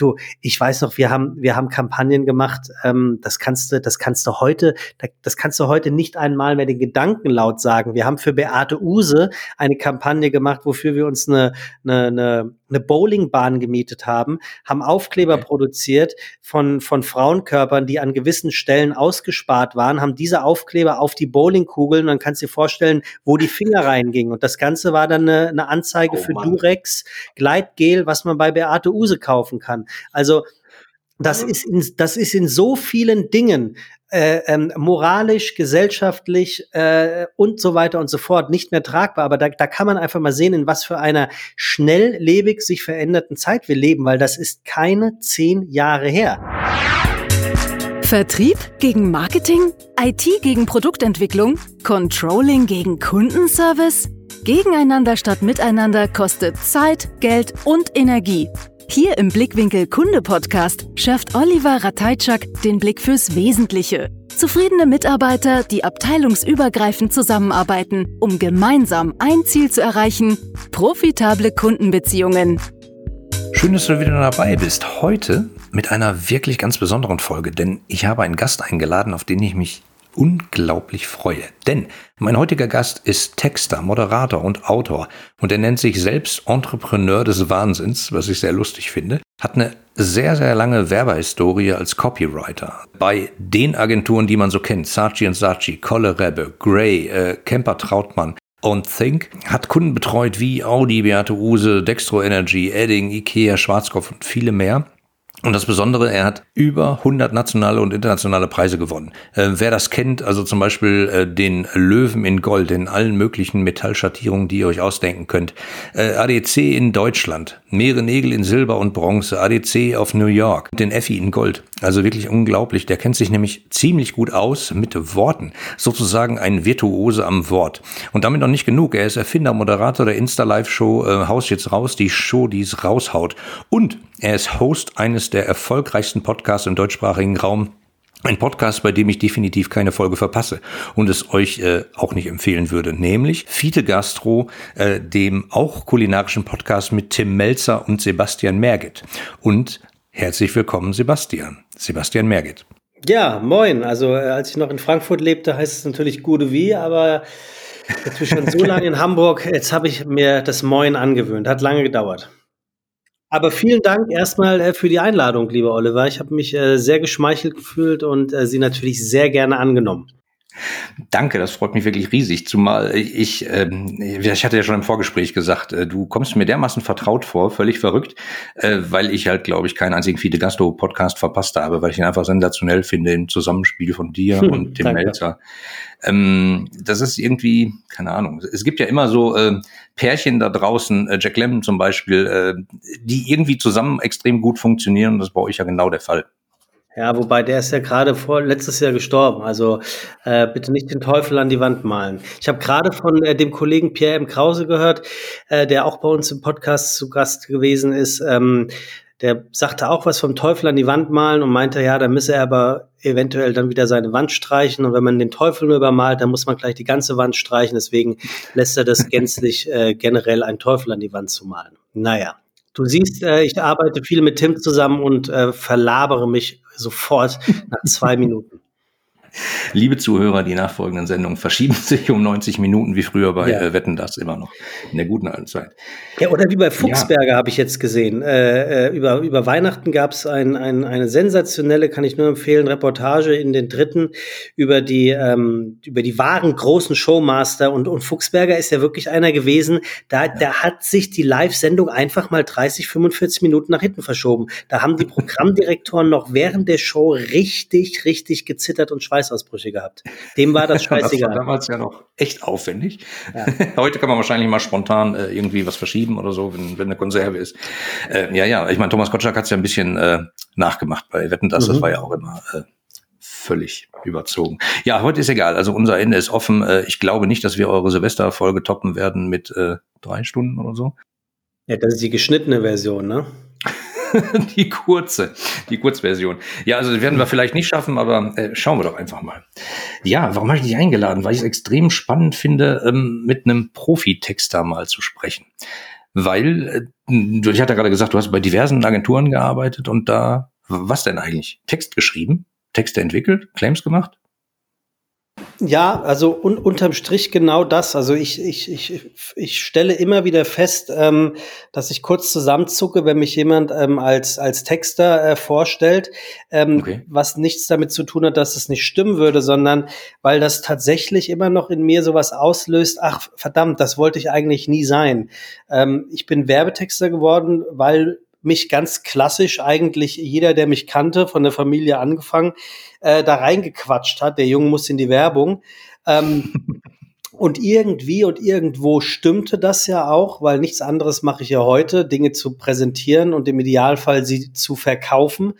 du, ich weiß noch, wir haben, wir haben Kampagnen gemacht, ähm, das kannst du, das kannst du heute, das kannst du heute nicht einmal mehr den Gedanken laut sagen. Wir haben für Beate Use eine Kampagne gemacht, wofür wir uns eine, eine, eine, eine Bowlingbahn gemietet haben, haben Aufkleber okay. produziert von, von Frauenkörpern, die an gewissen Stellen ausgespart waren, haben diese Aufkleber auf die Bowlingkugeln, dann kannst du dir vorstellen, wo die Finger reingingen. Und das Ganze war dann eine, eine Anzeige oh, für Mann. Durex Gleitgel, was man bei Beate Use kaufen kann. Also das ist in, das ist in so vielen Dingen äh, ähm, moralisch, gesellschaftlich äh, und so weiter und so fort nicht mehr tragbar. Aber da, da kann man einfach mal sehen, in was für einer schnelllebig sich veränderten Zeit wir leben, weil das ist keine zehn Jahre her. Vertrieb gegen Marketing, IT gegen Produktentwicklung, Controlling gegen Kundenservice. Gegeneinander statt miteinander kostet Zeit, Geld und Energie. Hier im Blickwinkel Kunde Podcast schärft Oliver Ratajczak den Blick fürs Wesentliche. Zufriedene Mitarbeiter, die abteilungsübergreifend zusammenarbeiten, um gemeinsam ein Ziel zu erreichen, profitable Kundenbeziehungen. Schön, dass du wieder dabei bist. Heute mit einer wirklich ganz besonderen Folge, denn ich habe einen Gast eingeladen, auf den ich mich unglaublich freue. Denn mein heutiger Gast ist Texter, Moderator und Autor und er nennt sich selbst Entrepreneur des Wahnsinns, was ich sehr lustig finde, hat eine sehr, sehr lange Werbehistorie als Copywriter. Bei den Agenturen, die man so kennt, Saatchi Saatchi, Kolle Rebbe, Gray, äh, Kemper Trautmann, und Think hat Kunden betreut wie Audi, Beate Use, Dextro Energy, Edding, Ikea, Schwarzkopf und viele mehr. Und das Besondere, er hat über 100 nationale und internationale Preise gewonnen. Äh, wer das kennt, also zum Beispiel äh, den Löwen in Gold, in allen möglichen Metallschattierungen, die ihr euch ausdenken könnt. Äh, ADC in Deutschland, mehrere Nägel in Silber und Bronze, ADC auf New York, den Effi in Gold. Also wirklich unglaublich. Der kennt sich nämlich ziemlich gut aus mit Worten. Sozusagen ein Virtuose am Wort. Und damit noch nicht genug. Er ist Erfinder, Moderator der Insta-Live-Show äh, Haus jetzt raus, die Show, die es raushaut. Und er ist Host eines der erfolgreichsten Podcasts im deutschsprachigen Raum. Ein Podcast, bei dem ich definitiv keine Folge verpasse und es euch äh, auch nicht empfehlen würde, nämlich Fiete Gastro, äh, dem auch kulinarischen Podcast mit Tim Melzer und Sebastian Merget. Und herzlich willkommen, Sebastian. Sebastian Merget. Ja, moin. Also äh, als ich noch in Frankfurt lebte, heißt es natürlich Gute wie, aber jetzt bin ich schon so lange in Hamburg, jetzt habe ich mir das Moin angewöhnt. Hat lange gedauert. Aber vielen Dank erstmal äh, für die Einladung, lieber Oliver. Ich habe mich äh, sehr geschmeichelt gefühlt und äh, sie natürlich sehr gerne angenommen. Danke, das freut mich wirklich riesig. Zumal ich, ähm, ich hatte ja schon im Vorgespräch gesagt, äh, du kommst mir dermaßen vertraut vor, völlig verrückt, äh, weil ich halt, glaube ich, keinen einzigen Fide Gasto Podcast verpasst habe, weil ich ihn einfach sensationell finde im Zusammenspiel von dir hm, und dem Melzer. Ähm, das ist irgendwie, keine Ahnung. Es gibt ja immer so äh, Pärchen da draußen, äh, Jack Lemmon zum Beispiel, äh, die irgendwie zusammen extrem gut funktionieren. Das ist bei euch ja genau der Fall. Ja, wobei der ist ja gerade vor letztes Jahr gestorben. Also äh, bitte nicht den Teufel an die Wand malen. Ich habe gerade von äh, dem Kollegen Pierre M. Krause gehört, äh, der auch bei uns im Podcast zu Gast gewesen ist. Ähm, der sagte auch was vom Teufel an die Wand malen und meinte, ja, da müsse er aber eventuell dann wieder seine Wand streichen. Und wenn man den Teufel nur übermalt, dann muss man gleich die ganze Wand streichen. Deswegen lässt er das gänzlich äh, generell, einen Teufel an die Wand zu malen. Naja, du siehst, äh, ich arbeite viel mit Tim zusammen und äh, verlabere mich sofort nach zwei Minuten. Liebe Zuhörer, die nachfolgenden Sendungen verschieben sich um 90 Minuten, wie früher bei ja. äh, Wetten das immer noch in der guten alten Zeit. Ja, oder wie bei Fuchsberger ja. habe ich jetzt gesehen. Äh, äh, über, über Weihnachten gab es ein, ein, eine sensationelle, kann ich nur empfehlen, Reportage in den dritten über die, ähm, über die wahren großen Showmaster. Und, und Fuchsberger ist ja wirklich einer gewesen, da, ja. da hat sich die Live-Sendung einfach mal 30, 45 Minuten nach hinten verschoben. Da haben die Programmdirektoren noch während der Show richtig, richtig gezittert und Schweiß Schweißausbrüche gehabt. Dem war das scheißegal. das war damals ja noch echt aufwendig. Ja. Heute kann man wahrscheinlich mal spontan äh, irgendwie was verschieben oder so, wenn, wenn eine Konserve ist. Äh, ja, ja, ich meine, Thomas Gottschalk hat es ja ein bisschen äh, nachgemacht bei Wetten, das, mhm. das war ja auch immer äh, völlig überzogen. Ja, heute ist egal. Also unser Ende ist offen. Äh, ich glaube nicht, dass wir eure Silvesterfolge toppen werden mit äh, drei Stunden oder so. Ja, das ist die geschnittene Version, ne? die kurze, die Kurzversion. Ja, also werden wir vielleicht nicht schaffen, aber äh, schauen wir doch einfach mal. Ja, warum habe ich dich eingeladen? Weil ich es extrem spannend finde, ähm, mit einem Profitexter mal zu sprechen. weil, äh, ich hatte gerade gesagt, du hast bei diversen Agenturen gearbeitet und da, was denn eigentlich? Text geschrieben? Texte entwickelt? Claims gemacht? Ja, also un unterm Strich genau das. Also ich, ich, ich, ich stelle immer wieder fest, ähm, dass ich kurz zusammenzucke, wenn mich jemand ähm, als, als Texter äh, vorstellt, ähm, okay. was nichts damit zu tun hat, dass es nicht stimmen würde, sondern weil das tatsächlich immer noch in mir sowas auslöst, ach verdammt, das wollte ich eigentlich nie sein. Ähm, ich bin Werbetexter geworden, weil mich ganz klassisch eigentlich jeder, der mich kannte, von der Familie angefangen, äh, da reingequatscht hat. Der Junge muss in die Werbung. Ähm, und irgendwie und irgendwo stimmte das ja auch, weil nichts anderes mache ich ja heute, Dinge zu präsentieren und im Idealfall sie zu verkaufen.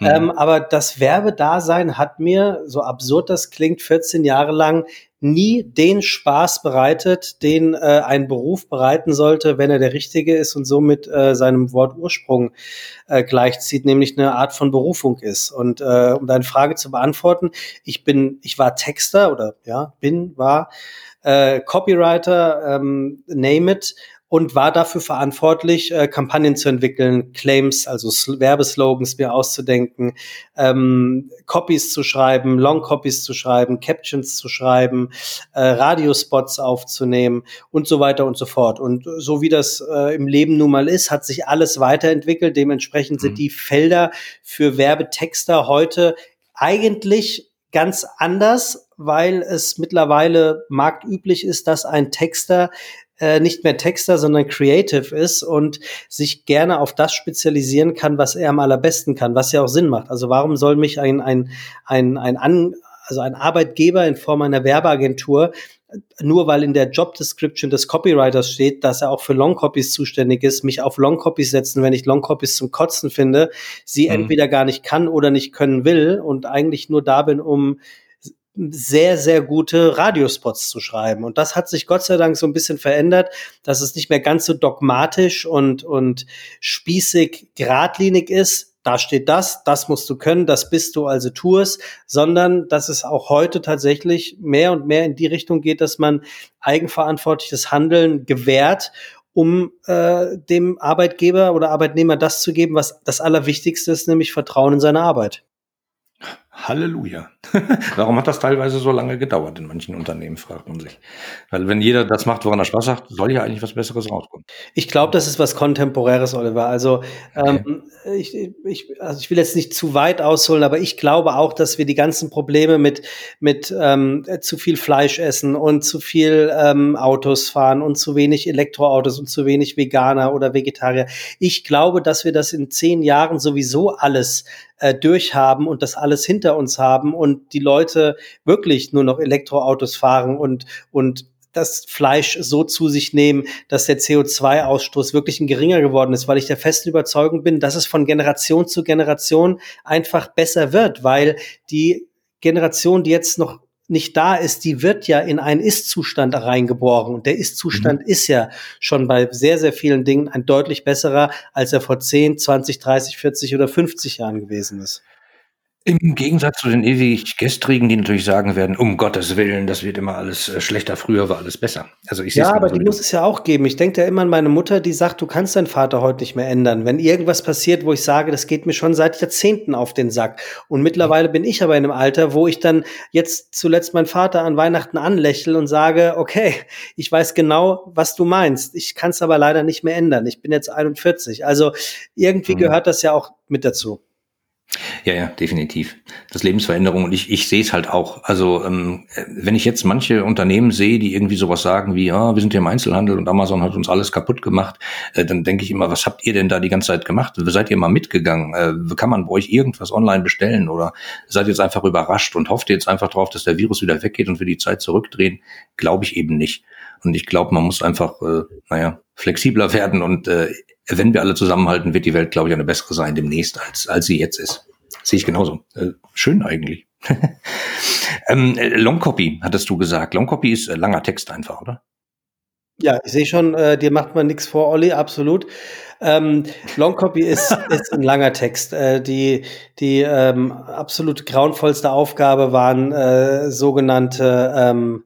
Mhm. Ähm, aber das Werbedasein hat mir, so absurd das klingt, 14 Jahre lang nie den Spaß bereitet, den äh, ein Beruf bereiten sollte, wenn er der richtige ist und somit äh, seinem Wort Ursprung äh, gleichzieht, nämlich eine Art von Berufung ist. Und äh, um deine Frage zu beantworten, ich bin, ich war Texter oder ja, bin, war äh, Copywriter, ähm, name it, und war dafür verantwortlich, äh, Kampagnen zu entwickeln, Claims, also Werbeslogans mir auszudenken, ähm, Copies zu schreiben, Long Copies zu schreiben, Captions zu schreiben, äh, Radiospots aufzunehmen und so weiter und so fort. Und so wie das äh, im Leben nun mal ist, hat sich alles weiterentwickelt. Dementsprechend sind mhm. die Felder für Werbetexter heute eigentlich ganz anders, weil es mittlerweile marktüblich ist, dass ein Texter äh, nicht mehr Texter, sondern Creative ist und sich gerne auf das spezialisieren kann, was er am allerbesten kann, was ja auch Sinn macht. Also warum soll mich ein, ein, ein, ein, An, also ein Arbeitgeber in Form einer Werbeagentur nur weil in der Job Description des Copywriters steht, dass er auch für Longcopies zuständig ist, mich auf Longcopies setzen, wenn ich Longcopies zum Kotzen finde, sie mhm. entweder gar nicht kann oder nicht können will und eigentlich nur da bin, um sehr, sehr gute Radiospots zu schreiben. Und das hat sich Gott sei Dank so ein bisschen verändert, dass es nicht mehr ganz so dogmatisch und, und spießig geradlinig ist. Da steht das, das musst du können, das bist du, also tu es, sondern dass es auch heute tatsächlich mehr und mehr in die Richtung geht, dass man eigenverantwortliches Handeln gewährt um äh, dem Arbeitgeber oder Arbeitnehmer das zu geben, was das Allerwichtigste ist, nämlich Vertrauen in seine Arbeit. Halleluja. Warum hat das teilweise so lange gedauert in manchen Unternehmen, fragt man sich. Weil wenn jeder das macht, woran er Spaß hat, soll ja eigentlich was Besseres rauskommen. Ich glaube, das ist was Kontemporäres, Oliver. Also, okay. ähm, ich, ich, also ich will jetzt nicht zu weit ausholen, aber ich glaube auch, dass wir die ganzen Probleme mit, mit ähm, zu viel Fleisch essen und zu viel ähm, Autos fahren und zu wenig Elektroautos und zu wenig Veganer oder Vegetarier. Ich glaube, dass wir das in zehn Jahren sowieso alles äh, durchhaben und das alles hinter uns haben und die Leute wirklich nur noch Elektroautos fahren und, und das Fleisch so zu sich nehmen, dass der CO2-Ausstoß wirklich ein geringer geworden ist, weil ich der festen Überzeugung bin, dass es von Generation zu Generation einfach besser wird, weil die Generation, die jetzt noch nicht da ist, die wird ja in einen Ist-Zustand reingeboren. Und der Ist-Zustand mhm. ist ja schon bei sehr, sehr vielen Dingen ein deutlich besserer, als er vor 10, 20, 30, 40 oder 50 Jahren gewesen ist. Im Gegensatz zu den ewig Gestrigen, die natürlich sagen werden, um Gottes Willen, das wird immer alles äh, schlechter, früher war alles besser. Also ich ja, aber so die muss es ja auch geben. Ich denke ja immer an meine Mutter, die sagt, du kannst deinen Vater heute nicht mehr ändern. Wenn irgendwas passiert, wo ich sage, das geht mir schon seit Jahrzehnten auf den Sack. Und mittlerweile bin ich aber in einem Alter, wo ich dann jetzt zuletzt meinen Vater an Weihnachten anlächle und sage, okay, ich weiß genau, was du meinst. Ich kann es aber leider nicht mehr ändern. Ich bin jetzt 41. Also irgendwie mhm. gehört das ja auch mit dazu. Ja, ja, definitiv. Das Lebensveränderung und ich, ich sehe es halt auch. Also ähm, wenn ich jetzt manche Unternehmen sehe, die irgendwie sowas sagen wie, ja, wir sind hier im Einzelhandel und Amazon hat uns alles kaputt gemacht, äh, dann denke ich immer, was habt ihr denn da die ganze Zeit gemacht? Seid ihr mal mitgegangen? Äh, kann man bei euch irgendwas online bestellen oder seid ihr jetzt einfach überrascht und hofft jetzt einfach drauf, dass der Virus wieder weggeht und wir die Zeit zurückdrehen? Glaube ich eben nicht. Und ich glaube, man muss einfach, äh, naja, flexibler werden und äh, wenn wir alle zusammenhalten, wird die Welt, glaube ich, eine bessere sein demnächst, als, als sie jetzt ist. Sehe ich genauso. Äh, schön eigentlich. ähm, äh, Longcopy, hattest du gesagt. Longcopy ist äh, langer Text einfach, oder? Ja, ich sehe schon, äh, dir macht man nichts vor, Olli, absolut. Ähm, Longcopy ist, ist ein langer Text. Äh, die die ähm, absolut grauenvollste Aufgabe waren äh, sogenannte ähm,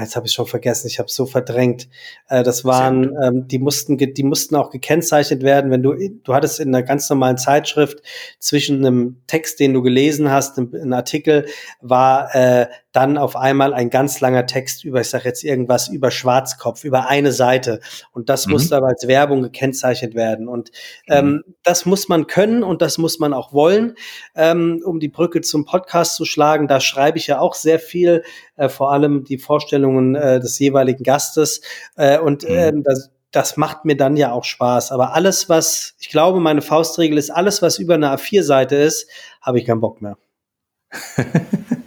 jetzt habe ich schon vergessen, ich habe so verdrängt. Äh, das waren, ähm, die mussten, die mussten auch gekennzeichnet werden, wenn du, du hattest in einer ganz normalen Zeitschrift zwischen einem Text, den du gelesen hast, einem Artikel, war äh, dann auf einmal ein ganz langer Text über, ich sage jetzt irgendwas, über Schwarzkopf, über eine Seite. Und das mhm. musste aber als Werbung gekennzeichnet werden. Und ähm, mhm. das muss man können und das muss man auch wollen, ähm, um die Brücke zum Podcast zu schlagen. Da schreibe ich ja auch sehr viel, äh, vor allem die Vorstellungen äh, des jeweiligen Gastes. Äh, und mhm. ähm, das, das macht mir dann ja auch Spaß. Aber alles, was, ich glaube, meine Faustregel ist, alles, was über eine A4-Seite ist, habe ich keinen Bock mehr.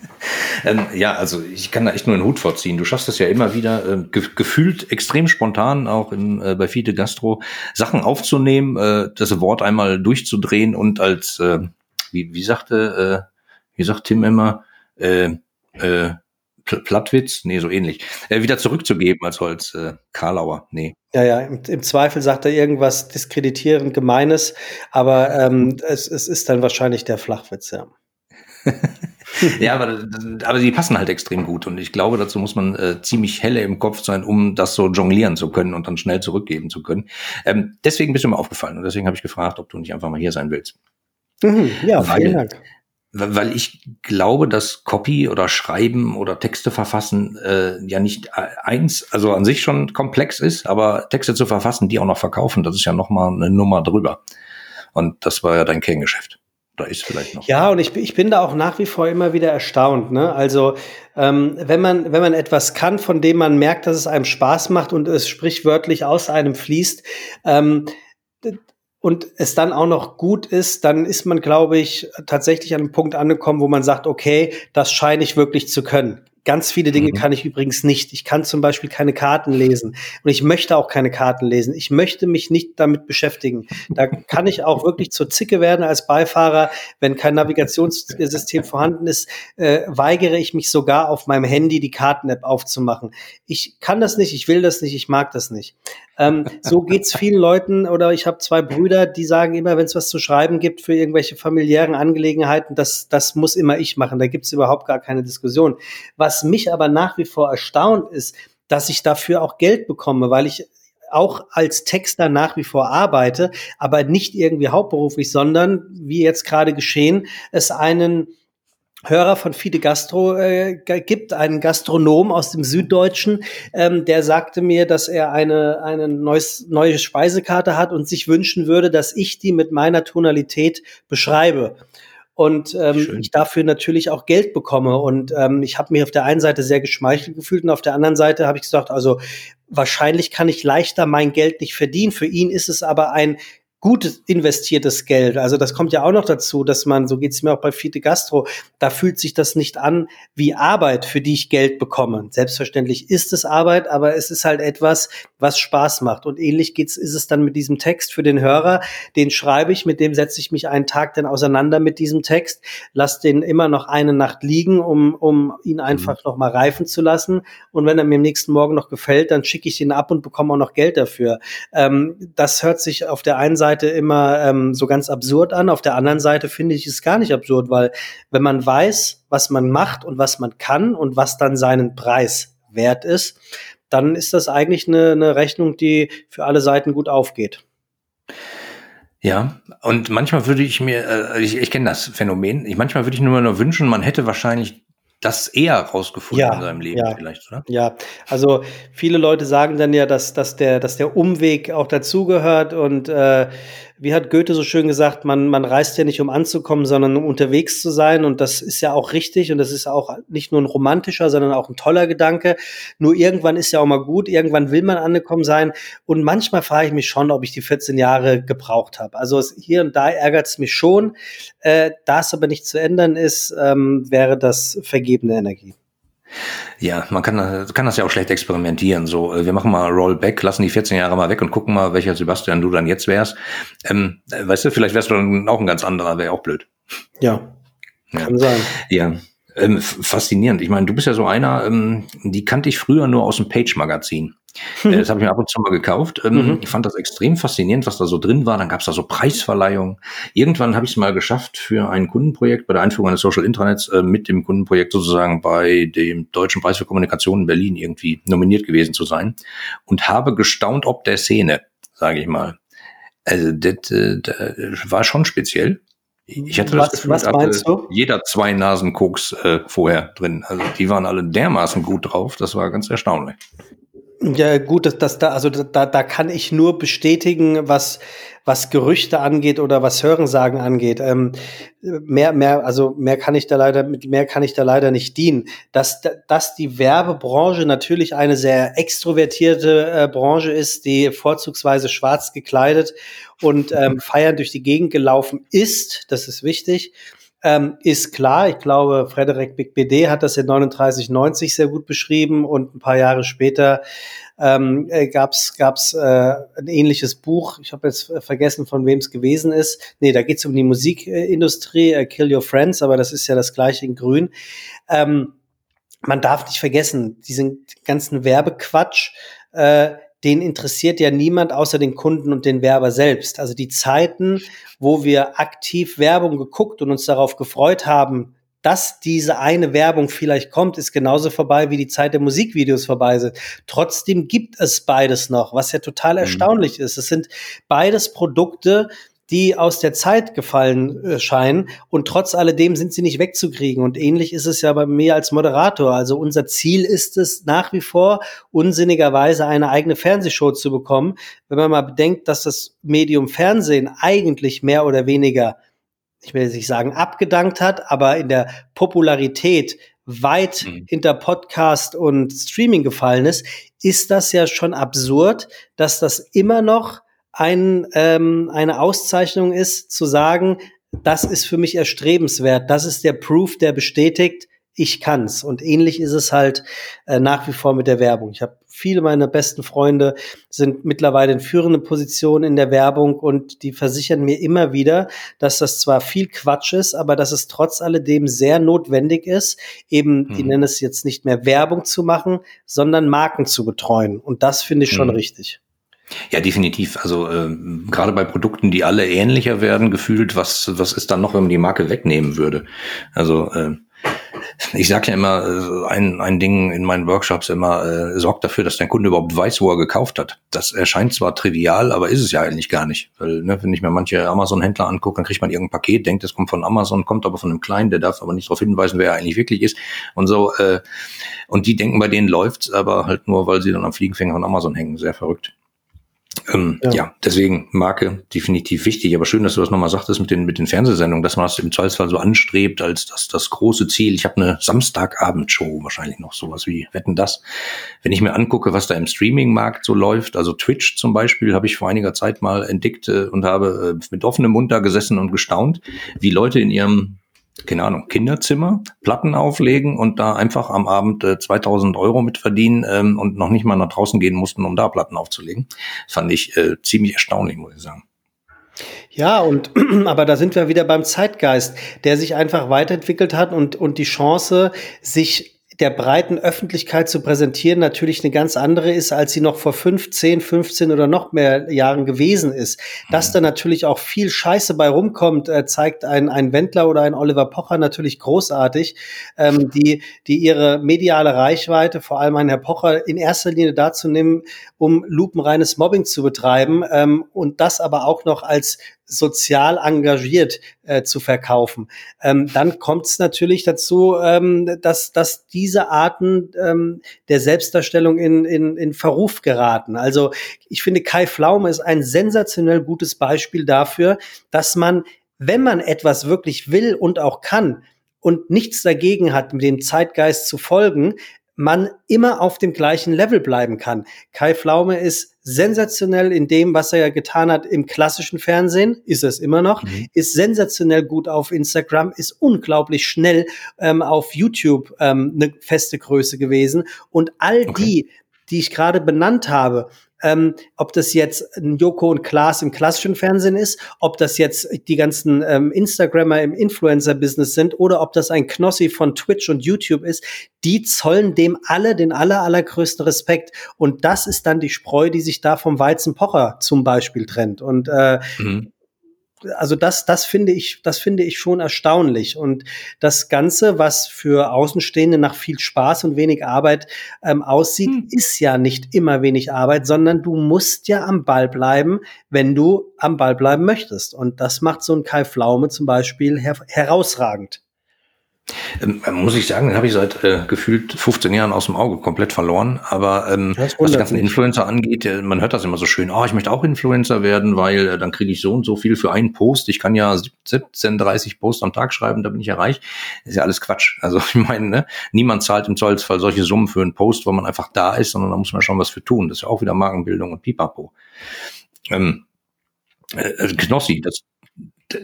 Ähm, ja, also ich kann da echt nur einen Hut vorziehen. Du schaffst es ja immer wieder, äh, ge gefühlt extrem spontan, auch im, äh, bei Fide Gastro, Sachen aufzunehmen, äh, das Wort einmal durchzudrehen und als, äh, wie, wie sagte, äh, wie sagt Tim immer, äh, äh, Plattwitz, nee, so ähnlich, äh, wieder zurückzugeben als als äh, Karlauer, nee. Ja, ja, im, im, Zweifel sagt er irgendwas diskreditierend Gemeines, aber ähm, es, es ist dann wahrscheinlich der Flachwitz, ja. ja, aber, aber die passen halt extrem gut. Und ich glaube, dazu muss man äh, ziemlich helle im Kopf sein, um das so jonglieren zu können und dann schnell zurückgeben zu können. Ähm, deswegen bist du mir aufgefallen und deswegen habe ich gefragt, ob du nicht einfach mal hier sein willst. Mhm, ja, weil, vielen Dank. Weil ich glaube, dass Copy oder Schreiben oder Texte verfassen äh, ja nicht eins, also an sich schon komplex ist, aber Texte zu verfassen, die auch noch verkaufen, das ist ja noch mal eine Nummer drüber. Und das war ja dein Kerngeschäft. Oder ist vielleicht noch. Ja, und ich, ich bin da auch nach wie vor immer wieder erstaunt. Ne? Also ähm, wenn man wenn man etwas kann, von dem man merkt, dass es einem Spaß macht und es sprichwörtlich aus einem fließt, ähm, und es dann auch noch gut ist, dann ist man, glaube ich, tatsächlich an einem Punkt angekommen, wo man sagt, okay, das scheine ich wirklich zu können. Ganz viele Dinge mhm. kann ich übrigens nicht. Ich kann zum Beispiel keine Karten lesen und ich möchte auch keine Karten lesen. Ich möchte mich nicht damit beschäftigen. Da kann ich auch wirklich zur Zicke werden als Beifahrer, wenn kein Navigationssystem vorhanden ist, äh, weigere ich mich sogar auf meinem Handy die Karten-App aufzumachen. Ich kann das nicht, ich will das nicht, ich mag das nicht. Ähm, so geht's vielen Leuten oder ich habe zwei Brüder, die sagen immer, wenn es was zu schreiben gibt für irgendwelche familiären Angelegenheiten, das, das muss immer ich machen. Da gibt's überhaupt gar keine Diskussion. Was mich aber nach wie vor erstaunt ist, dass ich dafür auch Geld bekomme, weil ich auch als Texter nach wie vor arbeite, aber nicht irgendwie hauptberuflich, sondern wie jetzt gerade geschehen, es einen Hörer von Fide Gastro äh, gibt, einen Gastronom aus dem Süddeutschen, ähm, der sagte mir, dass er eine, eine neues, neue Speisekarte hat und sich wünschen würde, dass ich die mit meiner Tonalität beschreibe. Und ähm, ich dafür natürlich auch Geld bekomme. Und ähm, ich habe mich auf der einen Seite sehr geschmeichelt gefühlt und auf der anderen Seite habe ich gesagt, also wahrscheinlich kann ich leichter mein Geld nicht verdienen. Für ihn ist es aber ein gut investiertes Geld. Also das kommt ja auch noch dazu, dass man, so geht's mir auch bei Fiete Gastro, da fühlt sich das nicht an wie Arbeit, für die ich Geld bekomme. Selbstverständlich ist es Arbeit, aber es ist halt etwas, was Spaß macht. Und ähnlich geht's, ist es dann mit diesem Text für den Hörer. Den schreibe ich, mit dem setze ich mich einen Tag dann auseinander mit diesem Text, lass den immer noch eine Nacht liegen, um, um ihn einfach mhm. noch mal reifen zu lassen. Und wenn er mir am nächsten Morgen noch gefällt, dann schicke ich ihn ab und bekomme auch noch Geld dafür. Ähm, das hört sich auf der einen Seite Seite immer ähm, so ganz absurd an. Auf der anderen Seite finde ich es gar nicht absurd, weil wenn man weiß, was man macht und was man kann und was dann seinen Preis wert ist, dann ist das eigentlich eine, eine Rechnung, die für alle Seiten gut aufgeht. Ja, und manchmal würde ich mir, äh, ich, ich kenne das Phänomen, ich manchmal würde ich nur nur wünschen, man hätte wahrscheinlich das eher rausgefunden ja, in seinem Leben ja, vielleicht, oder? Ja, also viele Leute sagen dann ja, dass, dass, der, dass der Umweg auch dazugehört und äh, wie hat Goethe so schön gesagt, man, man reist ja nicht, um anzukommen, sondern um unterwegs zu sein. Und das ist ja auch richtig und das ist auch nicht nur ein romantischer, sondern auch ein toller Gedanke. Nur irgendwann ist ja auch mal gut, irgendwann will man angekommen sein. Und manchmal frage ich mich schon, ob ich die 14 Jahre gebraucht habe. Also hier und da ärgert es mich schon. Äh, da es aber nicht zu ändern ist, ähm, wäre das vergebene Energie. Ja, man kann, kann das ja auch schlecht experimentieren. So, äh, wir machen mal Rollback, lassen die 14 Jahre mal weg und gucken mal, welcher Sebastian du dann jetzt wärst. Ähm, äh, weißt du, vielleicht wärst du dann auch ein ganz anderer, wäre auch blöd. Ja, kann ja. sein. Ja, ähm, faszinierend. Ich meine, du bist ja so einer, ähm, die kannte ich früher nur aus dem Page-Magazin. Äh, das habe ich mir ab und zu mal gekauft. Ähm, mhm. Ich fand das extrem faszinierend, was da so drin war. Dann gab es da so Preisverleihungen. Irgendwann habe ich es mal geschafft, für ein Kundenprojekt bei der Einführung eines Social Intranets äh, mit dem Kundenprojekt sozusagen bei dem Deutschen Preis für Kommunikation in Berlin irgendwie nominiert gewesen zu sein und habe gestaunt ob der Szene, sage ich mal. Also das, äh, das war schon speziell. Ich hatte was, das Gefühl, was meinst du? jeder zwei Nasen Koks äh, vorher drin. Also die waren alle dermaßen gut drauf, das war ganz erstaunlich. Ja, gut, dass, dass da, also da, da kann ich nur bestätigen, was, was Gerüchte angeht oder was Hörensagen angeht. Ähm, mehr, mehr, also mehr kann ich da leider, mit mehr kann ich da leider nicht dienen. Dass, dass die Werbebranche natürlich eine sehr extrovertierte äh, Branche ist, die vorzugsweise schwarz gekleidet und ähm, feiern durch die Gegend gelaufen ist, das ist wichtig ähm, ist klar. Ich glaube, Frederik BD hat das in 3990 sehr gut beschrieben und ein paar Jahre später ähm, äh, gab's gab's äh, ein ähnliches Buch. Ich habe jetzt vergessen, von wem es gewesen ist. Nee, da geht's um die Musikindustrie, äh, Kill Your Friends, aber das ist ja das gleiche in Grün. Ähm, man darf nicht vergessen, diesen ganzen Werbequatsch, äh, den interessiert ja niemand außer den Kunden und den Werber selbst. Also die Zeiten, wo wir aktiv Werbung geguckt und uns darauf gefreut haben, dass diese eine Werbung vielleicht kommt, ist genauso vorbei, wie die Zeit der Musikvideos vorbei sind. Trotzdem gibt es beides noch, was ja total mhm. erstaunlich ist. Es sind beides Produkte, die aus der Zeit gefallen äh, scheinen und trotz alledem sind sie nicht wegzukriegen. Und ähnlich ist es ja bei mir als Moderator. Also unser Ziel ist es nach wie vor, unsinnigerweise eine eigene Fernsehshow zu bekommen. Wenn man mal bedenkt, dass das Medium Fernsehen eigentlich mehr oder weniger, ich will jetzt nicht sagen abgedankt hat, aber in der Popularität weit mhm. hinter Podcast und Streaming gefallen ist, ist das ja schon absurd, dass das immer noch ein, ähm, eine Auszeichnung ist, zu sagen, das ist für mich erstrebenswert, das ist der Proof, der bestätigt, ich kann's. Und ähnlich ist es halt äh, nach wie vor mit der Werbung. Ich habe viele meiner besten Freunde sind mittlerweile in führenden Positionen in der Werbung und die versichern mir immer wieder, dass das zwar viel Quatsch ist, aber dass es trotz alledem sehr notwendig ist, eben, hm. die nennen es jetzt nicht mehr Werbung zu machen, sondern Marken zu betreuen. Und das finde ich schon hm. richtig. Ja, definitiv. Also äh, gerade bei Produkten, die alle ähnlicher werden, gefühlt, was, was ist dann noch, wenn man die Marke wegnehmen würde? Also äh, ich sage ja immer, äh, ein, ein Ding in meinen Workshops immer, äh, sorgt dafür, dass dein Kunde überhaupt weiß, wo er gekauft hat. Das erscheint zwar trivial, aber ist es ja eigentlich gar nicht. Weil, ne, wenn ich mir manche Amazon-Händler angucke, dann kriegt man irgendein Paket, denkt, es kommt von Amazon, kommt aber von einem Kleinen, der darf aber nicht darauf hinweisen, wer er eigentlich wirklich ist. Und so, äh, und die denken, bei denen läuft's, aber halt nur, weil sie dann am Fliegenfänger von Amazon hängen. Sehr verrückt. Ähm, ja. ja. deswegen Marke definitiv wichtig. Aber schön, dass du das nochmal sagtest mit den, mit den Fernsehsendungen, dass man das im Zweifelsfall so anstrebt als das, das große Ziel. Ich habe eine Samstagabendshow, wahrscheinlich noch sowas wie Wetten das. Wenn ich mir angucke, was da im Streaming-Markt so läuft, also Twitch zum Beispiel, habe ich vor einiger Zeit mal entdeckt äh, und habe äh, mit offenem Mund da gesessen und gestaunt, wie Leute in ihrem keine Ahnung, Kinderzimmer, Platten auflegen und da einfach am Abend äh, 2000 Euro mit verdienen ähm, und noch nicht mal nach draußen gehen mussten, um da Platten aufzulegen. Das fand ich äh, ziemlich erstaunlich, muss ich sagen. Ja, und aber da sind wir wieder beim Zeitgeist, der sich einfach weiterentwickelt hat und, und die Chance, sich der breiten Öffentlichkeit zu präsentieren natürlich eine ganz andere ist, als sie noch vor 15, 15 oder noch mehr Jahren gewesen ist. Dass mhm. da natürlich auch viel Scheiße bei rumkommt, äh, zeigt ein, ein Wendler oder ein Oliver Pocher natürlich großartig, ähm, die, die ihre mediale Reichweite, vor allem ein Herr Pocher, in erster Linie dazu nehmen, um lupenreines Mobbing zu betreiben ähm, und das aber auch noch als sozial engagiert äh, zu verkaufen. Ähm, dann kommt es natürlich dazu, ähm, dass, dass diese Arten ähm, der Selbstdarstellung in, in, in Verruf geraten. Also ich finde, Kai Pflaume ist ein sensationell gutes Beispiel dafür, dass man, wenn man etwas wirklich will und auch kann, und nichts dagegen hat, mit dem Zeitgeist zu folgen, man immer auf dem gleichen Level bleiben kann. Kai Pflaume ist sensationell in dem, was er ja getan hat im klassischen Fernsehen, ist es immer noch, mhm. ist sensationell gut auf Instagram, ist unglaublich schnell ähm, auf YouTube ähm, eine feste Größe gewesen. Und all okay. die, die ich gerade benannt habe, ähm, ob das jetzt ein Joko und Klaas im klassischen Fernsehen ist, ob das jetzt die ganzen ähm, Instagrammer im Influencer-Business sind oder ob das ein Knossi von Twitch und YouTube ist, die zollen dem alle den aller, allergrößten Respekt. Und das ist dann die Spreu, die sich da vom Weizenpocher zum Beispiel trennt. Und äh, mhm also das, das finde ich, das finde ich schon erstaunlich. Und das Ganze, was für Außenstehende nach viel Spaß und wenig Arbeit ähm, aussieht, hm. ist ja nicht immer wenig Arbeit, sondern du musst ja am Ball bleiben, wenn du am Ball bleiben möchtest. Und das macht so ein Kai Flaume zum Beispiel her herausragend. Ähm, muss ich sagen, habe ich seit äh, gefühlt 15 Jahren aus dem Auge komplett verloren. Aber ähm, was die ganzen Influencer angeht, äh, man hört das immer so schön, oh, ich möchte auch Influencer werden, weil äh, dann kriege ich so und so viel für einen Post. Ich kann ja 17, 30 Posts am Tag schreiben, da bin ich erreicht. Das ist ja alles Quatsch. Also ich meine, ne, niemand zahlt im Zweifelsfall solche Summen für einen Post, wo man einfach da ist, sondern da muss man schon was für tun. Das ist ja auch wieder Magenbildung und Pipapo. Ähm, äh, äh Knossi, das,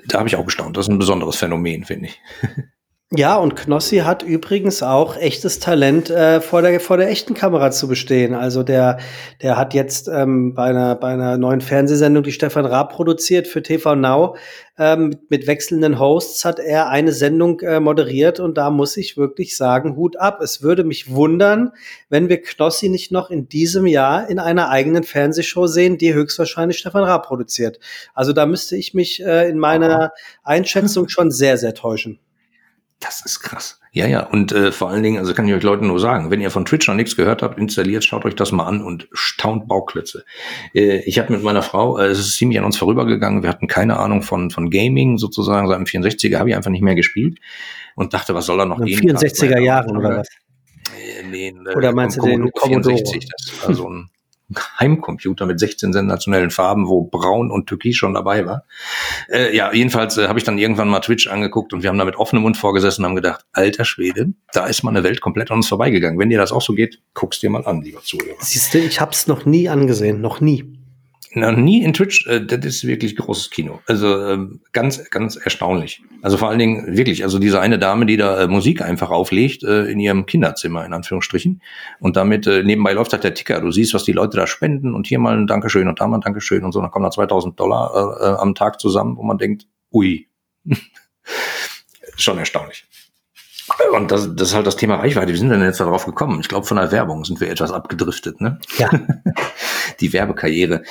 da habe ich auch gestaunt. Das ist ein besonderes Phänomen, finde ich. Ja, und Knossi hat übrigens auch echtes Talent, äh, vor, der, vor der echten Kamera zu bestehen. Also der, der hat jetzt ähm, bei, einer, bei einer neuen Fernsehsendung, die Stefan Raab produziert für TV Now, ähm, mit, wechselnden Hosts hat er eine Sendung äh, moderiert und da muss ich wirklich sagen, Hut ab. Es würde mich wundern, wenn wir Knossi nicht noch in diesem Jahr in einer eigenen Fernsehshow sehen, die höchstwahrscheinlich Stefan Raab produziert. Also da müsste ich mich äh, in meiner Einschätzung schon sehr, sehr täuschen. Das ist krass. Ja, ja, und äh, vor allen Dingen, also kann ich euch Leuten nur sagen, wenn ihr von Twitch noch nichts gehört habt, installiert, schaut euch das mal an und staunt Bauklötze. Äh, ich habe mit meiner Frau, äh, es ist ziemlich an uns vorübergegangen, wir hatten keine Ahnung von, von Gaming sozusagen, seit dem 64er habe ich einfach nicht mehr gespielt und dachte, was soll da noch gehen? 64er Jahren oder was? Äh, nee, oder meinst du den Commodore? 64, das war so ein Heimcomputer mit 16 sensationellen Farben, wo Braun und Türkis schon dabei war. Äh, ja, jedenfalls äh, habe ich dann irgendwann mal Twitch angeguckt und wir haben da mit offenem Mund vorgesessen und haben gedacht, alter Schwede, da ist mal Welt komplett an uns vorbeigegangen. Wenn dir das auch so geht, guck's dir mal an, lieber Zuhörer. Siehst du, ich habe es noch nie angesehen, noch nie noch nie in Twitch, äh, das ist wirklich großes Kino. Also ähm, ganz, ganz erstaunlich. Also vor allen Dingen wirklich, also diese eine Dame, die da äh, Musik einfach auflegt äh, in ihrem Kinderzimmer, in Anführungsstrichen. Und damit äh, nebenbei läuft halt der Ticker. Du siehst, was die Leute da spenden und hier mal ein Dankeschön und da mal ein Dankeschön und so. Dann kommen da 2000 Dollar äh, äh, am Tag zusammen, wo man denkt, ui. Schon erstaunlich. Und das, das ist halt das Thema Reichweite. Wie sind wir denn jetzt darauf gekommen? Ich glaube, von der Werbung sind wir etwas abgedriftet, ne? Ja. Die Werbekarriere.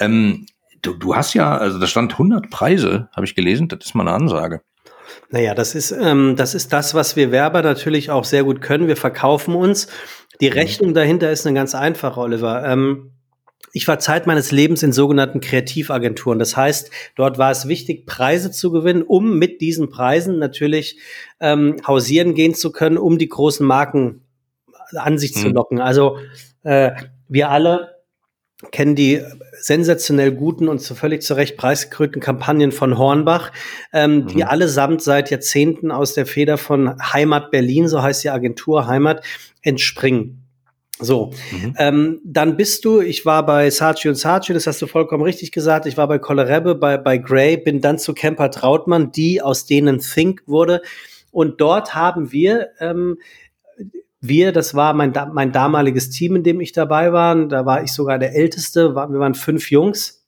Ähm, du, du hast ja, also da stand 100 Preise, habe ich gelesen. Das ist mal eine Ansage. Naja, das ist, ähm, das ist das, was wir Werber natürlich auch sehr gut können. Wir verkaufen uns. Die mhm. Rechnung dahinter ist eine ganz einfache, Oliver. Ähm, ich war Zeit meines Lebens in sogenannten Kreativagenturen. Das heißt, dort war es wichtig, Preise zu gewinnen, um mit diesen Preisen natürlich ähm, hausieren gehen zu können, um die großen Marken an sich mhm. zu locken. Also äh, wir alle kennen die sensationell guten und zu völlig zu Recht preisgekrönten Kampagnen von Hornbach, ähm, mhm. die allesamt seit Jahrzehnten aus der Feder von Heimat Berlin, so heißt die Agentur Heimat, entspringen. So, mhm. ähm, dann bist du, ich war bei Saatchi und Saatchi, das hast du vollkommen richtig gesagt, ich war bei Kollerebbe, bei, bei Gray, bin dann zu Kemper Trautmann, die aus denen Think wurde. Und dort haben wir, ähm, wir, das war mein, mein damaliges Team, in dem ich dabei war, da war ich sogar der Älteste, wir waren fünf Jungs.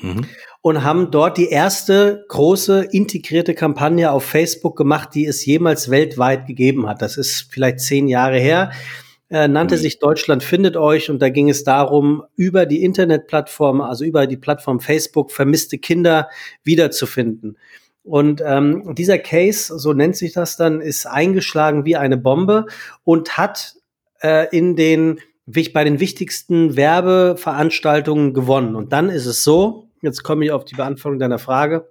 Mhm. Und haben dort die erste große integrierte Kampagne auf Facebook gemacht, die es jemals weltweit gegeben hat. Das ist vielleicht zehn Jahre her äh, nannte mhm. sich Deutschland findet euch und da ging es darum, über die Internetplattform, also über die Plattform Facebook, vermisste Kinder wiederzufinden. Und ähm, dieser Case, so nennt sich das dann, ist eingeschlagen wie eine Bombe und hat äh, in den bei den wichtigsten Werbeveranstaltungen gewonnen. Und dann ist es so, jetzt komme ich auf die Beantwortung deiner Frage,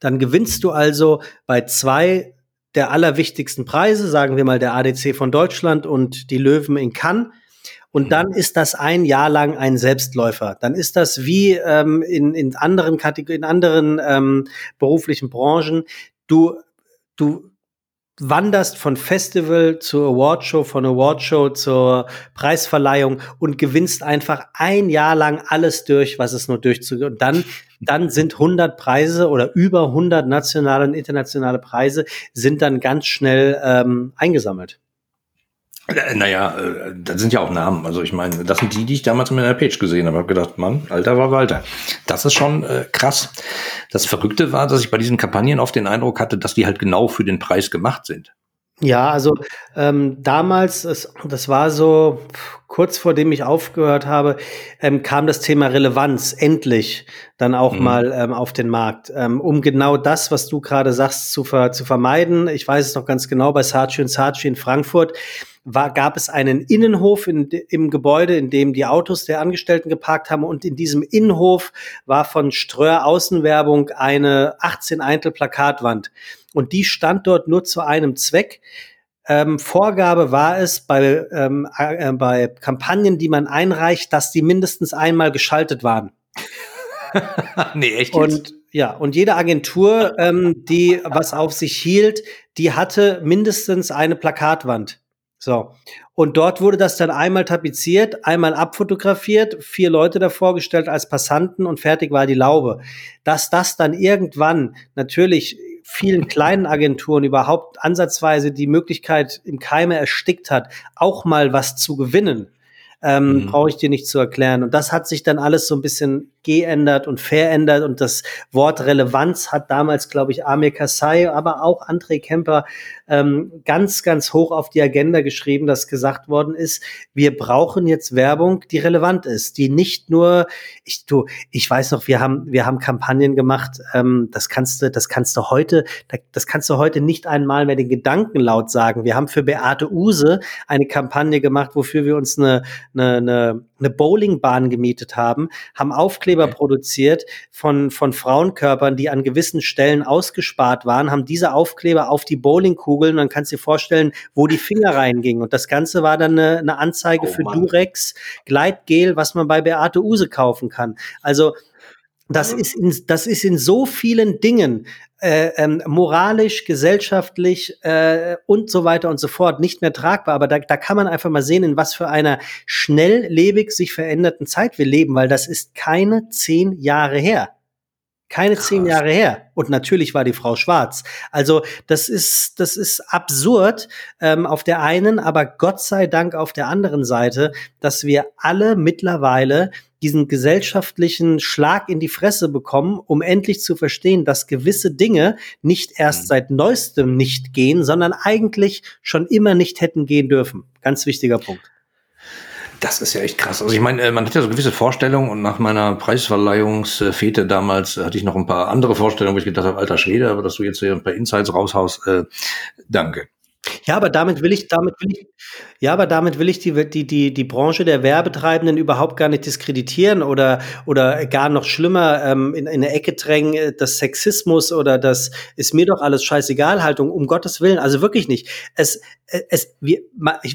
dann gewinnst du also bei zwei der allerwichtigsten Preise, sagen wir mal der ADC von Deutschland und die Löwen in Cannes. Und dann mhm. ist das ein Jahr lang ein Selbstläufer. Dann ist das wie ähm, in, in anderen Kategorien, in anderen ähm, beruflichen Branchen. Du, du wanderst von Festival zur Awardshow, von Awardshow zur Preisverleihung und gewinnst einfach ein Jahr lang alles durch, was es nur durchzugehen. Und dann, dann sind 100 Preise oder über 100 nationale und internationale Preise sind dann ganz schnell ähm, eingesammelt. Äh, naja, äh, das sind ja auch Namen. Also ich meine, das sind die, die ich damals mit einer Page gesehen habe. Ich habe gedacht, Mann, Alter war Walter. Das ist schon äh, krass. Das Verrückte war, dass ich bei diesen Kampagnen oft den Eindruck hatte, dass die halt genau für den Preis gemacht sind. Ja, also ähm, damals, es, das war so kurz vor dem ich aufgehört habe, ähm, kam das Thema Relevanz endlich dann auch mhm. mal ähm, auf den Markt, ähm, um genau das, was du gerade sagst, zu, ver zu vermeiden. Ich weiß es noch ganz genau bei Saatchi und Saatchi in Frankfurt war, gab es einen Innenhof in, im Gebäude, in dem die Autos der Angestellten geparkt haben. Und in diesem Innenhof war von Ströer Außenwerbung eine 18 Eintel Plakatwand. Und die stand dort nur zu einem Zweck. Ähm, Vorgabe war es bei, ähm, äh, bei Kampagnen, die man einreicht, dass die mindestens einmal geschaltet waren. nee, echt? Jetzt? Und ja, und jede Agentur, ähm, die was auf sich hielt, die hatte mindestens eine Plakatwand. So. Und dort wurde das dann einmal tapeziert, einmal abfotografiert, vier Leute davor gestellt als Passanten und fertig war die Laube. Dass das dann irgendwann natürlich vielen kleinen Agenturen überhaupt ansatzweise die Möglichkeit im Keime erstickt hat, auch mal was zu gewinnen, ähm, mhm. brauche ich dir nicht zu erklären. Und das hat sich dann alles so ein bisschen geändert und verändert und das Wort Relevanz hat damals, glaube ich, Amir Kassai, aber auch André Kemper ähm, ganz, ganz hoch auf die Agenda geschrieben, dass gesagt worden ist, wir brauchen jetzt Werbung, die relevant ist, die nicht nur, ich, du, ich weiß noch, wir haben, wir haben Kampagnen gemacht, ähm, das kannst du, das kannst du heute, das kannst du heute nicht einmal mehr den Gedanken laut sagen. Wir haben für Beate Use eine Kampagne gemacht, wofür wir uns eine, eine, eine eine Bowlingbahn gemietet haben, haben Aufkleber okay. produziert von, von Frauenkörpern, die an gewissen Stellen ausgespart waren, haben diese Aufkleber auf die Bowlingkugeln und dann kannst du dir vorstellen, wo die Finger reingingen. Und das Ganze war dann eine, eine Anzeige oh, für Mann. Durex Gleitgel, was man bei Beate Use kaufen kann. Also das ist in, das ist in so vielen Dingen äh, ähm, moralisch, gesellschaftlich äh, und so weiter und so fort nicht mehr tragbar. Aber da, da kann man einfach mal sehen, in was für einer schnelllebig sich veränderten Zeit wir leben, weil das ist keine zehn Jahre her. Keine Krass. zehn Jahre her. Und natürlich war die Frau schwarz. Also das ist, das ist absurd ähm, auf der einen, aber Gott sei Dank auf der anderen Seite, dass wir alle mittlerweile diesen gesellschaftlichen Schlag in die Fresse bekommen, um endlich zu verstehen, dass gewisse Dinge nicht erst mhm. seit neuestem nicht gehen, sondern eigentlich schon immer nicht hätten gehen dürfen. Ganz wichtiger Punkt. Das ist ja echt krass. Also ich meine, äh, man hat ja so gewisse Vorstellungen und nach meiner Preisverleihungsfete damals hatte ich noch ein paar andere Vorstellungen, wo ich gedacht habe, alter Schwede, aber dass du jetzt hier ein paar Insights raushaust, äh, danke. Ja, aber damit will ich, damit will ich, ja, aber damit will ich die, die, die, die Branche der Werbetreibenden überhaupt gar nicht diskreditieren oder, oder gar noch schlimmer ähm, in, in eine Ecke drängen, äh, das Sexismus oder das ist mir doch alles scheißegal Haltung, um Gottes Willen, also wirklich nicht. Es, äh, es, wir,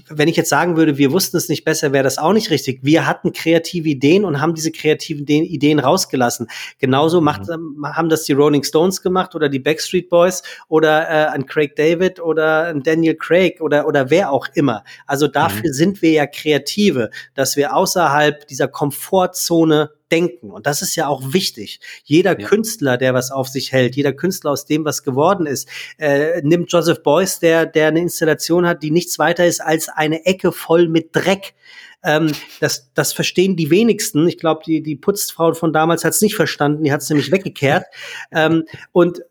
wenn ich jetzt sagen würde, wir wussten es nicht besser, wäre das auch nicht richtig. Wir hatten kreative Ideen und haben diese kreativen Ideen rausgelassen. Genauso macht, mhm. haben das die Rolling Stones gemacht oder die Backstreet Boys oder äh, ein Craig David oder ein Dan Daniel Craig oder, oder wer auch immer. Also dafür mhm. sind wir ja Kreative, dass wir außerhalb dieser Komfortzone denken. Und das ist ja auch wichtig. Jeder ja. Künstler, der was auf sich hält, jeder Künstler aus dem, was geworden ist, äh, nimmt Joseph Beuys, der, der eine Installation hat, die nichts weiter ist als eine Ecke voll mit Dreck. Ähm, das, das verstehen die wenigsten. Ich glaube, die, die Putzfrau von damals hat es nicht verstanden, die hat es nämlich weggekehrt. Ähm, und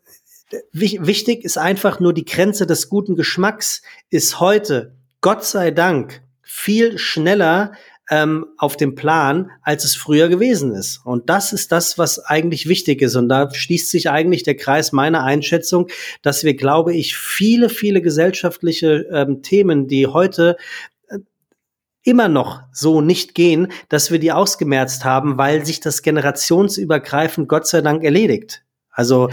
Wichtig ist einfach nur die Grenze des guten Geschmacks ist heute, Gott sei Dank, viel schneller ähm, auf dem Plan, als es früher gewesen ist. Und das ist das, was eigentlich wichtig ist. Und da schließt sich eigentlich der Kreis meiner Einschätzung, dass wir, glaube ich, viele, viele gesellschaftliche ähm, Themen, die heute äh, immer noch so nicht gehen, dass wir die ausgemerzt haben, weil sich das generationsübergreifend Gott sei Dank erledigt. Also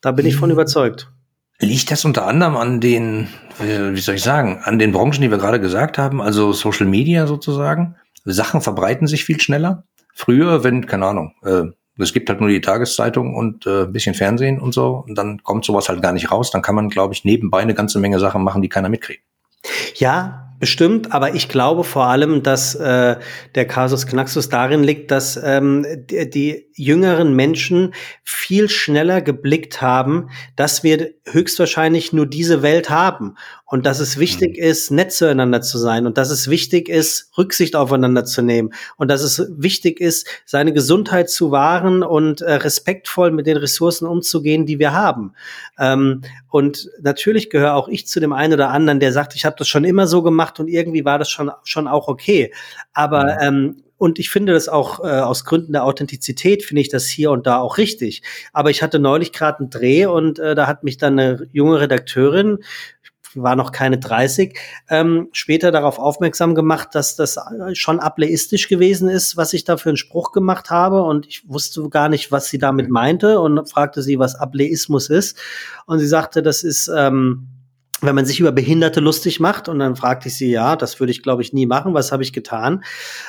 da bin ich von hm. überzeugt. Liegt das unter anderem an den, wie soll ich sagen, an den Branchen, die wir gerade gesagt haben, also Social Media sozusagen? Sachen verbreiten sich viel schneller. Früher, wenn, keine Ahnung, äh, es gibt halt nur die Tageszeitung und äh, ein bisschen Fernsehen und so, und dann kommt sowas halt gar nicht raus. Dann kann man, glaube ich, nebenbei eine ganze Menge Sachen machen, die keiner mitkriegt. Ja, Bestimmt, aber ich glaube vor allem, dass äh, der Kasus Knaxus darin liegt, dass ähm, die, die jüngeren Menschen viel schneller geblickt haben, dass wir höchstwahrscheinlich nur diese Welt haben und dass es wichtig mhm. ist, nett zueinander zu sein und dass es wichtig ist, Rücksicht aufeinander zu nehmen und dass es wichtig ist, seine Gesundheit zu wahren und äh, respektvoll mit den Ressourcen umzugehen, die wir haben. Ähm, und natürlich gehöre auch ich zu dem einen oder anderen, der sagt, ich habe das schon immer so gemacht und irgendwie war das schon schon auch okay. Aber mhm. ähm, und ich finde das auch äh, aus Gründen der Authentizität finde ich das hier und da auch richtig. Aber ich hatte neulich gerade einen Dreh und äh, da hat mich dann eine junge Redakteurin war noch keine 30, ähm, später darauf aufmerksam gemacht, dass das schon ableistisch gewesen ist, was ich da für einen Spruch gemacht habe. Und ich wusste gar nicht, was sie damit meinte und fragte sie, was Ableismus ist. Und sie sagte, das ist ähm, wenn man sich über Behinderte lustig macht und dann fragte ich sie, ja, das würde ich glaube ich nie machen, was habe ich getan?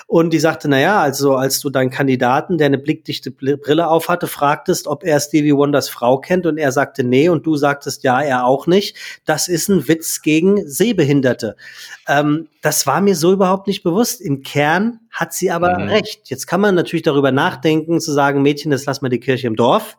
Und die sagte, na ja, also als du deinen Kandidaten, der eine blickdichte Brille auf hatte, fragtest, ob er Stevie Wonders Frau kennt und er sagte nee und du sagtest ja, er auch nicht, das ist ein Witz gegen Sehbehinderte. Ähm, das war mir so überhaupt nicht bewusst. Im Kern hat sie aber mhm. recht. Jetzt kann man natürlich darüber nachdenken, zu sagen, Mädchen, das lass mal die Kirche im Dorf.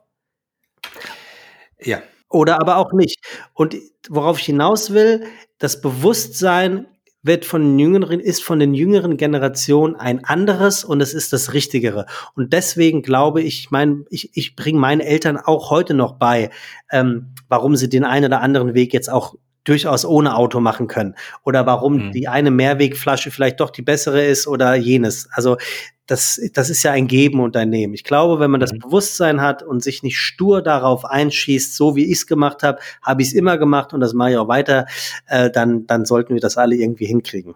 Ja. Oder aber auch nicht. Und worauf ich hinaus will, das Bewusstsein wird von den jüngeren, ist von den jüngeren Generationen ein anderes und es ist das Richtigere. Und deswegen glaube ich, ich meine, ich, ich bringe meinen Eltern auch heute noch bei, ähm, warum sie den einen oder anderen Weg jetzt auch durchaus ohne Auto machen können oder warum mhm. die eine Mehrwegflasche vielleicht doch die bessere ist oder jenes. Also das, das ist ja ein Geben und ein Nehmen. Ich glaube, wenn man das mhm. Bewusstsein hat und sich nicht stur darauf einschießt, so wie ich es gemacht habe, habe ich es immer gemacht und das mache ich auch weiter, äh, dann, dann sollten wir das alle irgendwie hinkriegen.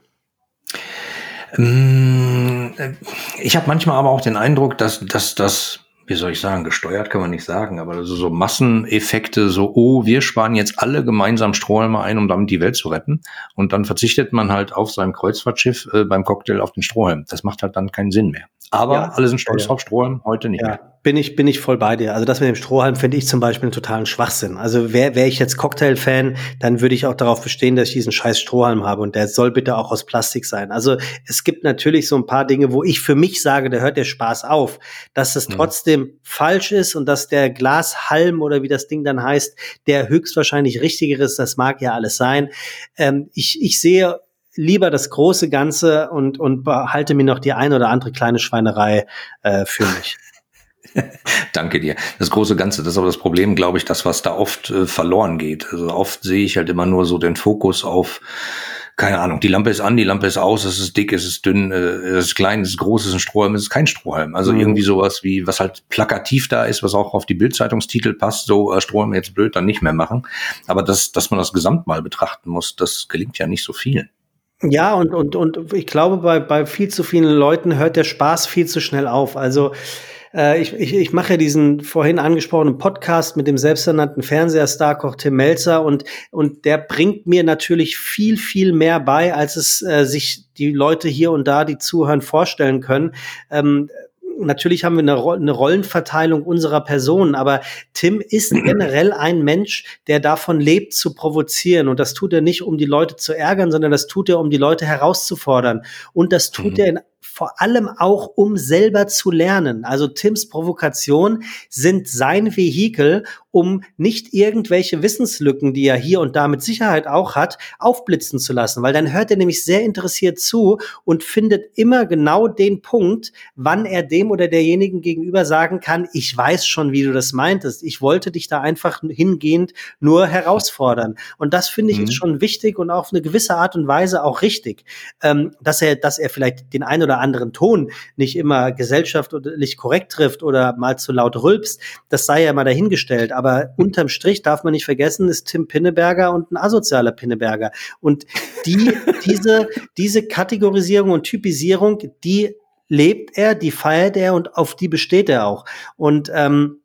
Ähm, äh, ich habe manchmal aber auch den Eindruck, dass, dass das wie soll ich sagen, gesteuert kann man nicht sagen, aber so, so Masseneffekte, so, oh, wir sparen jetzt alle gemeinsam Strohhalme ein, um damit die Welt zu retten. Und dann verzichtet man halt auf seinem Kreuzfahrtschiff äh, beim Cocktail auf den Strohhalm. Das macht halt dann keinen Sinn mehr. Aber ja, alle sind stolz ja. auf Strohhalm, heute nicht ja. bin ich, bin ich voll bei dir. Also das mit dem Strohhalm finde ich zum Beispiel einen totalen Schwachsinn. Also wäre wär ich jetzt Cocktail-Fan, dann würde ich auch darauf bestehen, dass ich diesen scheiß Strohhalm habe und der soll bitte auch aus Plastik sein. Also es gibt natürlich so ein paar Dinge, wo ich für mich sage, da hört der Spaß auf. Dass es mhm. trotzdem falsch ist und dass der Glashalm oder wie das Ding dann heißt, der höchstwahrscheinlich richtiger ist, das mag ja alles sein. Ähm, ich, ich sehe lieber das große Ganze und, und behalte mir noch die eine oder andere kleine Schweinerei äh, für mich. Danke dir. Das große Ganze, das ist aber das Problem, glaube ich, das, was da oft äh, verloren geht. Also oft sehe ich halt immer nur so den Fokus auf, keine Ahnung, die Lampe ist an, die Lampe ist aus, es ist dick, es ist dünn, äh, es ist klein, es ist groß, es ist ein Strohhalm, es ist kein Strohhalm. Also mhm. irgendwie sowas wie, was halt plakativ da ist, was auch auf die Bildzeitungstitel passt, so äh, Strohhalm jetzt blöd, dann nicht mehr machen. Aber das, dass man das Gesamt mal betrachten muss, das gelingt ja nicht so vielen. Ja, und, und, und ich glaube, bei, bei viel zu vielen Leuten hört der Spaß viel zu schnell auf. Also äh, ich, ich, ich mache diesen vorhin angesprochenen Podcast mit dem selbsternannten Fernsehstar-Koch Tim Melzer und, und der bringt mir natürlich viel, viel mehr bei, als es äh, sich die Leute hier und da, die zuhören, vorstellen können. Ähm, natürlich haben wir eine, eine, Rollenverteilung unserer Personen, aber Tim ist generell ein Mensch, der davon lebt, zu provozieren. Und das tut er nicht, um die Leute zu ärgern, sondern das tut er, um die Leute herauszufordern. Und das tut mhm. er in vor allem auch, um selber zu lernen. Also Tims Provokation sind sein Vehikel, um nicht irgendwelche Wissenslücken, die er hier und da mit Sicherheit auch hat, aufblitzen zu lassen, weil dann hört er nämlich sehr interessiert zu und findet immer genau den Punkt, wann er dem oder derjenigen gegenüber sagen kann, ich weiß schon, wie du das meintest. Ich wollte dich da einfach hingehend nur herausfordern. Und das finde ich mhm. ist schon wichtig und auf eine gewisse Art und Weise auch richtig, ähm, dass er, dass er vielleicht den einen oder anderen Ton nicht immer gesellschaftlich korrekt trifft oder mal zu laut rülpst. Das sei ja mal dahingestellt. Aber aber unterm Strich darf man nicht vergessen, ist Tim Pinneberger und ein asozialer Pinneberger. Und die, diese, diese Kategorisierung und Typisierung, die lebt er, die feiert er und auf die besteht er auch. Und ähm,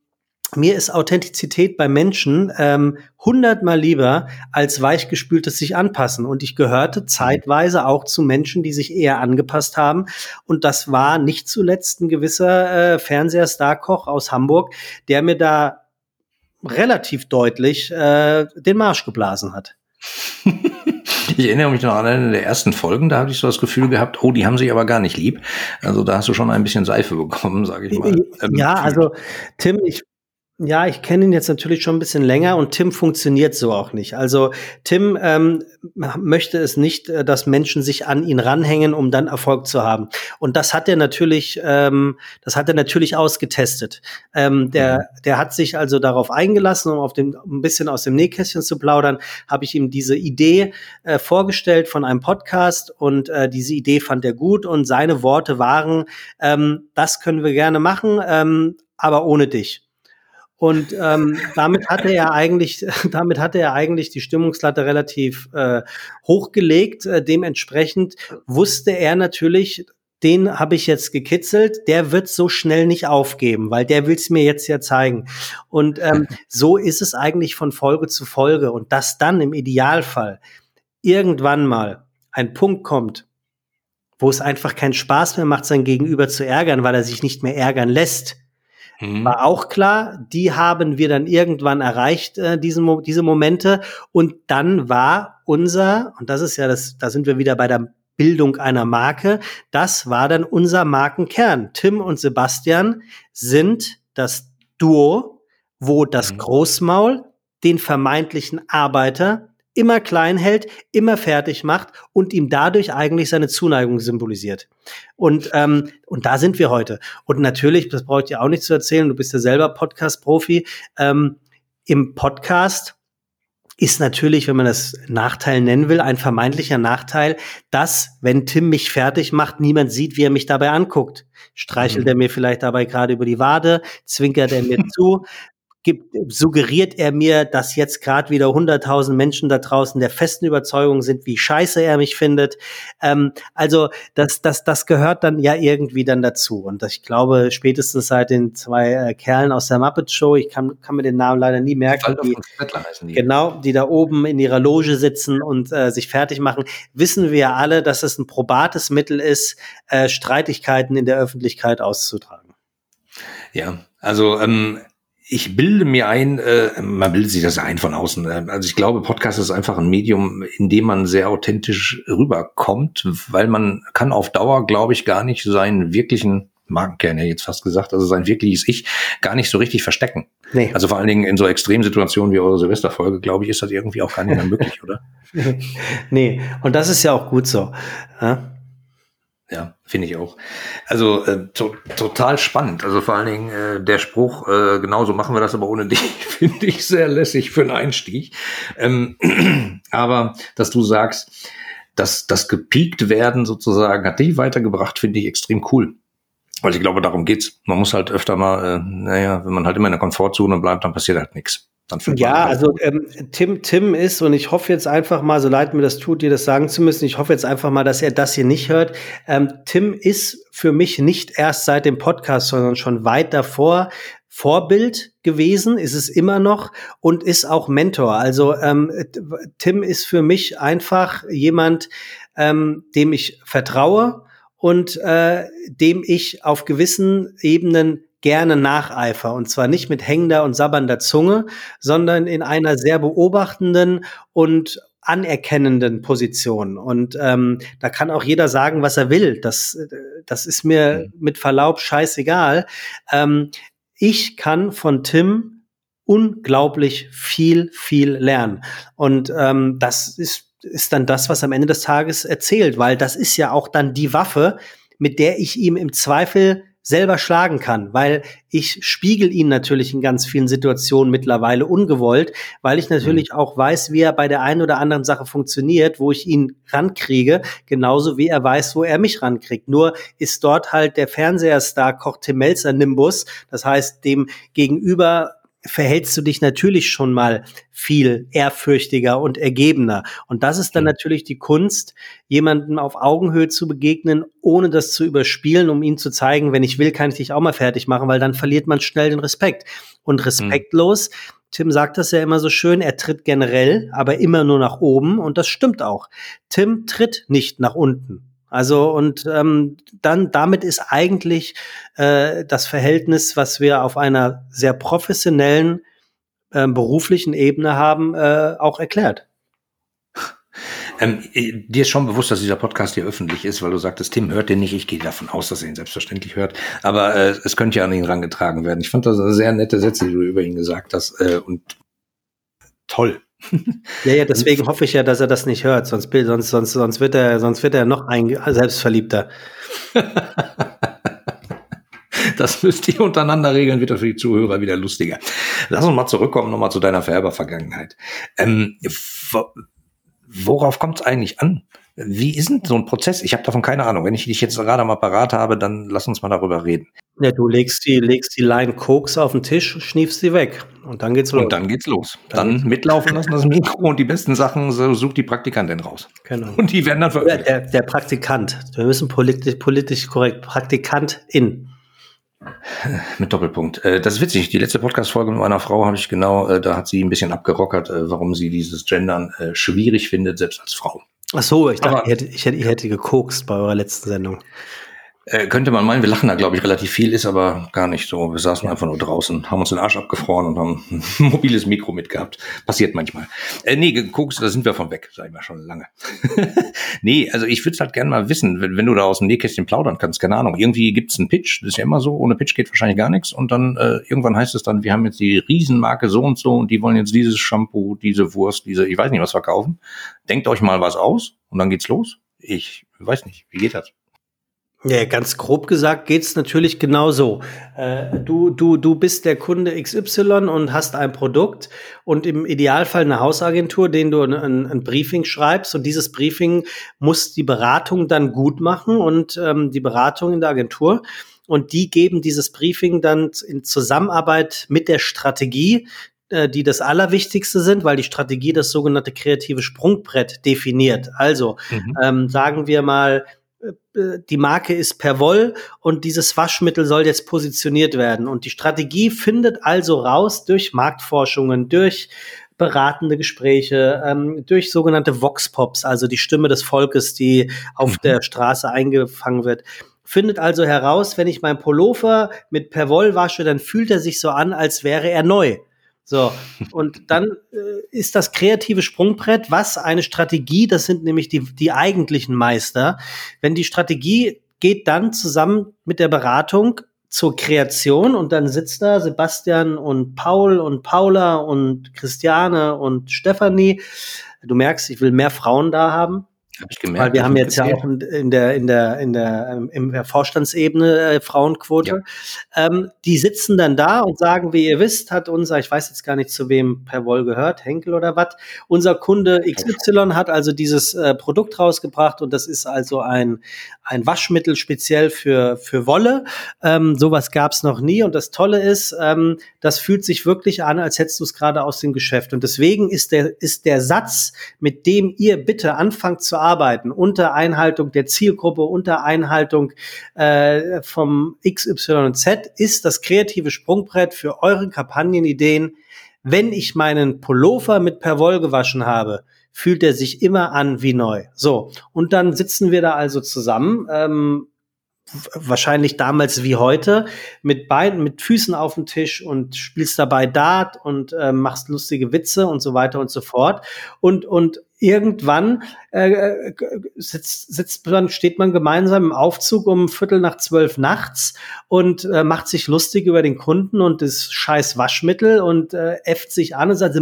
mir ist Authentizität bei Menschen ähm, hundertmal lieber als weichgespültes sich anpassen. Und ich gehörte zeitweise auch zu Menschen, die sich eher angepasst haben. Und das war nicht zuletzt ein gewisser äh, Fernsehstar-Koch aus Hamburg, der mir da relativ deutlich äh, den Marsch geblasen hat. Ich erinnere mich noch an eine der ersten Folgen, da hatte ich so das Gefühl gehabt, oh, die haben sich aber gar nicht lieb. Also da hast du schon ein bisschen Seife bekommen, sage ich mal. Ja, ähm, also Tim, ich Ja, ich kenne ihn jetzt natürlich schon ein bisschen länger und Tim funktioniert so auch nicht. Also Tim ähm, möchte es nicht, äh, dass Menschen sich an ihn ranhängen, um dann Erfolg zu haben. Und das hat er natürlich, ähm, das hat er natürlich ausgetestet. Ähm, der, mhm. der hat sich also darauf eingelassen, um auf dem um ein bisschen aus dem Nähkästchen zu plaudern, habe ich ihm diese Idee äh, vorgestellt von einem Podcast und äh, diese Idee fand er gut und seine Worte waren: ähm, Das können wir gerne machen, ähm, aber ohne dich. Und ähm, damit hatte er eigentlich, damit hatte er eigentlich die Stimmungslatte relativ äh, hochgelegt. Äh, dementsprechend wusste er natürlich, den habe ich jetzt gekitzelt, der wird so schnell nicht aufgeben, weil der will es mir jetzt ja zeigen. Und ähm, so ist es eigentlich von Folge zu Folge. Und dass dann im Idealfall irgendwann mal ein Punkt kommt, wo es einfach keinen Spaß mehr macht, sein Gegenüber zu ärgern, weil er sich nicht mehr ärgern lässt, Mhm. War auch klar, die haben wir dann irgendwann erreicht, äh, diesen, diese Momente. Und dann war unser, und das ist ja das, da sind wir wieder bei der Bildung einer Marke, das war dann unser Markenkern. Tim und Sebastian sind das Duo, wo das mhm. Großmaul den vermeintlichen Arbeiter immer klein hält, immer fertig macht und ihm dadurch eigentlich seine Zuneigung symbolisiert. Und, ähm, und da sind wir heute. Und natürlich, das brauche ich dir auch nicht zu erzählen, du bist ja selber Podcast-Profi, ähm, im Podcast ist natürlich, wenn man das Nachteil nennen will, ein vermeintlicher Nachteil, dass, wenn Tim mich fertig macht, niemand sieht, wie er mich dabei anguckt. Streichelt mhm. er mir vielleicht dabei gerade über die Wade, zwinkert er mir zu, gibt, suggeriert er mir, dass jetzt gerade wieder 100.000 Menschen da draußen der festen Überzeugung sind, wie scheiße er mich findet. Ähm, also das, das, das gehört dann ja irgendwie dann dazu. Und ich glaube, spätestens seit den zwei äh, Kerlen aus der Muppet Show, ich kann, kann mir den Namen leider nie merken, die, die. genau, die da oben in ihrer Loge sitzen und äh, sich fertig machen, wissen wir ja alle, dass es ein probates Mittel ist, äh, Streitigkeiten in der Öffentlichkeit auszutragen. Ja, also ähm, ich bilde mir ein, äh, man bildet sich das ein von außen. Äh, also ich glaube, Podcast ist einfach ein Medium, in dem man sehr authentisch rüberkommt, weil man kann auf Dauer, glaube ich, gar nicht seinen wirklichen Markenkern, ja jetzt fast gesagt, also sein wirkliches Ich, gar nicht so richtig verstecken. Nee. Also vor allen Dingen in so Extremsituationen wie eure Silvesterfolge, glaube ich, ist das irgendwie auch gar nicht mehr möglich, oder? nee, und das ist ja auch gut so. Ja? Ja, finde ich auch. Also äh, to total spannend. Also vor allen Dingen äh, der Spruch, äh, genauso machen wir das aber ohne dich, finde ich sehr lässig für einen Einstieg. Ähm, aber dass du sagst, dass das gepiekt werden sozusagen hat dich weitergebracht, finde ich extrem cool. Weil ich glaube, darum geht's. Man muss halt öfter mal, äh, naja, wenn man halt immer in der Komfortzone bleibt, dann passiert halt nichts. Ja, also ähm, Tim, Tim ist, und ich hoffe jetzt einfach mal, so leid mir das tut, dir das sagen zu müssen, ich hoffe jetzt einfach mal, dass er das hier nicht hört. Ähm, Tim ist für mich nicht erst seit dem Podcast, sondern schon weit davor Vorbild gewesen, ist es immer noch und ist auch Mentor. Also ähm, Tim ist für mich einfach jemand, ähm, dem ich vertraue und äh, dem ich auf gewissen Ebenen gerne nacheifer. Und zwar nicht mit hängender und sabbernder Zunge, sondern in einer sehr beobachtenden und anerkennenden Position. Und ähm, da kann auch jeder sagen, was er will. Das, das ist mir mhm. mit Verlaub scheißegal. Ähm, ich kann von Tim unglaublich viel, viel lernen. Und ähm, das ist, ist dann das, was am Ende des Tages erzählt, weil das ist ja auch dann die Waffe, mit der ich ihm im Zweifel selber schlagen kann, weil ich spiegel ihn natürlich in ganz vielen Situationen mittlerweile ungewollt, weil ich natürlich mhm. auch weiß, wie er bei der einen oder anderen Sache funktioniert, wo ich ihn rankriege, genauso wie er weiß, wo er mich rankriegt. Nur ist dort halt der Fernseherstar Koch Tim Melzer Nimbus, das heißt dem gegenüber verhältst du dich natürlich schon mal viel ehrfürchtiger und ergebener. Und das ist dann mhm. natürlich die Kunst, jemandem auf Augenhöhe zu begegnen, ohne das zu überspielen, um ihm zu zeigen, wenn ich will, kann ich dich auch mal fertig machen, weil dann verliert man schnell den Respekt. Und mhm. respektlos, mhm. Tim sagt das ja immer so schön, er tritt generell, aber immer nur nach oben und das stimmt auch. Tim tritt nicht nach unten. Also und ähm, dann damit ist eigentlich äh, das Verhältnis, was wir auf einer sehr professionellen äh, beruflichen Ebene haben, äh, auch erklärt. Ähm, dir ist schon bewusst, dass dieser Podcast hier öffentlich ist, weil du sagtest, Tim hört den nicht. Ich gehe davon aus, dass er ihn selbstverständlich hört. Aber äh, es könnte ja an ihn rangetragen werden. Ich fand das sehr nette Sätze, die du über ihn gesagt hast. Äh, und toll. Ja, ja, deswegen hoffe ich ja, dass er das nicht hört, sonst, sonst, sonst, sonst, wird, er, sonst wird er noch ein selbstverliebter. Das müsst ihr untereinander regeln, wird das für die Zuhörer wieder lustiger. Lass uns mal zurückkommen, nochmal zu deiner Färber-Vergangenheit. Ähm, worauf kommt es eigentlich an? Wie ist denn so ein Prozess? Ich habe davon keine Ahnung. Wenn ich dich jetzt gerade am Apparat habe, dann lass uns mal darüber reden. Ja, du legst die, legst die Line Koks auf den Tisch, schniefst sie weg und dann geht's los. Und dann geht's los. Dann, dann mitlaufen lassen das Mikro und die besten Sachen so sucht die Praktikantin raus. Genau. Und die werden dann veröffentlicht. Der, der Praktikant. Wir müssen politisch, politisch korrekt. Praktikantin. Mit Doppelpunkt. Äh, das ist witzig. Die letzte Podcast-Folge mit meiner Frau habe ich genau, äh, da hat sie ein bisschen abgerockert, äh, warum sie dieses Gendern schwierig findet, selbst als Frau. Ach so, ich dachte, ich hätte, ich hätte, ich hätte gekokst bei eurer letzten Sendung. Äh, könnte man meinen, wir lachen da, glaube ich, relativ viel, ist aber gar nicht so. Wir saßen einfach nur draußen, haben uns den Arsch abgefroren und haben ein mobiles Mikro mitgehabt. Passiert manchmal. Äh, nee, geguckt, da sind wir von weg, sag ich mal schon lange. nee, also ich würde halt gerne mal wissen, wenn, wenn, du da aus dem Nähkästchen plaudern kannst, keine Ahnung. Irgendwie gibt's einen Pitch, das ist ja immer so, ohne Pitch geht wahrscheinlich gar nichts. Und dann äh, irgendwann heißt es dann, wir haben jetzt die Riesenmarke so und so und die wollen jetzt dieses Shampoo, diese Wurst, diese, ich weiß nicht, was verkaufen. Denkt euch mal was aus und dann geht's los. Ich weiß nicht, wie geht das? Ja, ganz grob gesagt geht's natürlich genau so. Äh, du, du, du bist der Kunde XY und hast ein Produkt und im Idealfall eine Hausagentur, den du ein, ein Briefing schreibst und dieses Briefing muss die Beratung dann gut machen und ähm, die Beratung in der Agentur und die geben dieses Briefing dann in Zusammenarbeit mit der Strategie, äh, die das Allerwichtigste sind, weil die Strategie das sogenannte kreative Sprungbrett definiert. Also mhm. ähm, sagen wir mal, die Marke ist per Woll und dieses Waschmittel soll jetzt positioniert werden. Und die Strategie findet also raus durch Marktforschungen, durch beratende Gespräche, ähm, durch sogenannte Vox-Pops, also die Stimme des Volkes, die auf mhm. der Straße eingefangen wird. Findet also heraus, wenn ich meinen Pullover mit Perwoll wasche, dann fühlt er sich so an, als wäre er neu. So, und dann äh, ist das kreative Sprungbrett, was eine Strategie, das sind nämlich die, die eigentlichen Meister. Wenn die Strategie geht dann zusammen mit der Beratung zur Kreation und dann sitzt da Sebastian und Paul und Paula und Christiane und Stefanie. Du merkst, ich will mehr Frauen da haben. Hab ich gemerkt. Weil wir haben jetzt ja auch in der, in der, in der, ähm, in der Vorstandsebene äh, Frauenquote. Ja. Ähm, die sitzen dann da und sagen, wie ihr wisst, hat unser, ich weiß jetzt gar nicht, zu wem per Woll gehört, Henkel oder was, unser Kunde XY hat also dieses äh, Produkt rausgebracht und das ist also ein, ein Waschmittel speziell für, für Wolle. Ähm, sowas gab es noch nie und das Tolle ist, ähm, das fühlt sich wirklich an, als hättest du es gerade aus dem Geschäft. Und deswegen ist der, ist der Satz, mit dem ihr bitte anfangt zu arbeiten, unter Einhaltung der Zielgruppe, unter Einhaltung äh, vom XYZ, ist das kreative Sprungbrett für eure Kampagnenideen. Wenn ich meinen Pullover mit Perwoll gewaschen habe, fühlt er sich immer an wie neu. So, und dann sitzen wir da also zusammen, ähm, wahrscheinlich damals wie heute, mit beiden, mit Füßen auf dem Tisch und spielst dabei Dart und äh, machst lustige Witze und so weiter und so fort. Und, und irgendwann äh, äh sitzt, sitzt man, steht man gemeinsam im Aufzug um Viertel nach zwölf nachts und äh, macht sich lustig über den Kunden und das scheiß Waschmittel und äh, äfft sich an und sagt,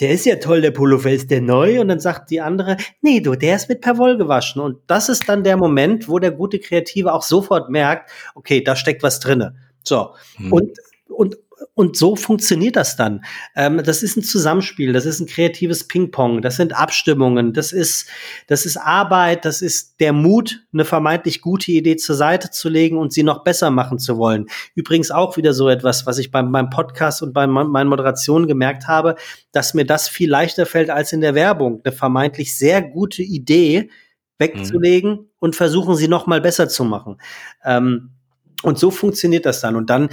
der ist ja toll, der Pullover, ist der neu? Und dann sagt die andere, nee, du, der ist mit Perwoll gewaschen. Und das ist dann der Moment, wo der gute Kreative auch sofort merkt, okay, da steckt was drinne. So. Hm. Und, und und so funktioniert das dann. Ähm, das ist ein Zusammenspiel, das ist ein kreatives Ping-Pong, das sind Abstimmungen, das ist, das ist Arbeit, das ist der Mut, eine vermeintlich gute Idee zur Seite zu legen und sie noch besser machen zu wollen. Übrigens auch wieder so etwas, was ich beim, beim Podcast und bei meinen Moderationen gemerkt habe, dass mir das viel leichter fällt als in der Werbung. Eine vermeintlich sehr gute Idee wegzulegen mhm. und versuchen, sie noch mal besser zu machen. Ähm, und so funktioniert das dann. Und dann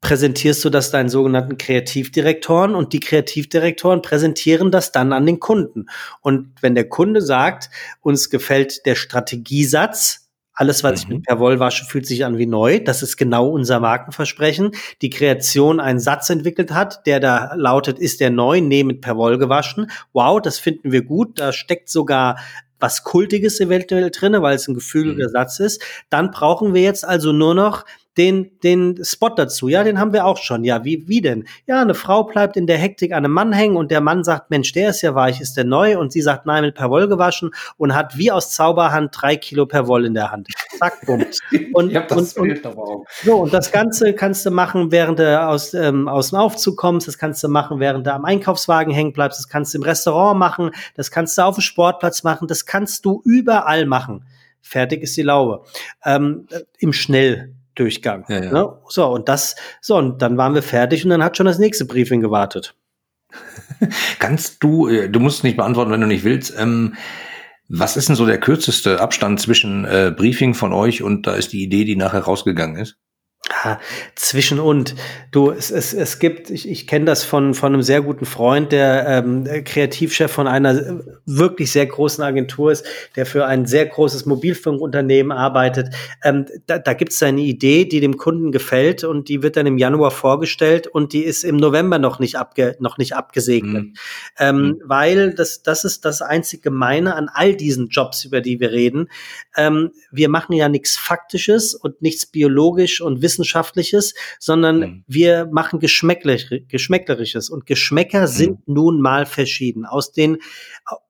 präsentierst du das deinen sogenannten Kreativdirektoren und die Kreativdirektoren präsentieren das dann an den Kunden. Und wenn der Kunde sagt, uns gefällt der Strategiesatz, Alles, was ich mit Perwoll wasche, fühlt sich an wie neu. Das ist genau unser Markenversprechen. Die Kreation einen Satz entwickelt hat, der da lautet, ist der neu, nee, mit Perwoll gewaschen. Wow, das finden wir gut. Da steckt sogar was Kultiges eventuell drinne, weil es ein gefühlter mhm. Satz ist. Dann brauchen wir jetzt also nur noch den, den Spot dazu. Ja, den haben wir auch schon. Ja, wie, wie denn? Ja, eine Frau bleibt in der Hektik an einem Mann hängen und der Mann sagt, Mensch, der ist ja weich, ist der neu? Und sie sagt, nein, mit Perwoll gewaschen und hat wie aus Zauberhand drei Kilo Perwoll in der Hand. Zack, bumm. Und, und, und, und, so, und das Ganze kannst du machen, während du aus, ähm, aus dem Aufzug kommst, das kannst du machen, während du am Einkaufswagen hängen bleibst, das kannst du im Restaurant machen, das kannst du auf dem Sportplatz machen, das kannst du überall machen. Fertig ist die Laube. Ähm, Im Schnell Durchgang. Ja, ja. Ne? So, und das, so, und dann waren wir fertig und dann hat schon das nächste Briefing gewartet. Kannst du, äh, du musst nicht beantworten, wenn du nicht willst, ähm, was ist denn so der kürzeste Abstand zwischen äh, Briefing von euch und da ist die Idee, die nachher rausgegangen ist? Zwischen und. Du, es, es, es gibt, ich, ich kenne das von, von einem sehr guten Freund, der ähm, Kreativchef von einer wirklich sehr großen Agentur ist, der für ein sehr großes Mobilfunkunternehmen arbeitet. Ähm, da da gibt es eine Idee, die dem Kunden gefällt und die wird dann im Januar vorgestellt und die ist im November noch nicht, abge, noch nicht abgesegnet. Mhm. Ähm, mhm. Weil das, das ist das einzige Gemeine an all diesen Jobs, über die wir reden. Ähm, wir machen ja nichts Faktisches und nichts biologisch und Wissenschaftliches, sondern mhm. wir machen Geschmäckler Geschmäcklerisches. Und Geschmäcker mhm. sind nun mal verschieden. Aus den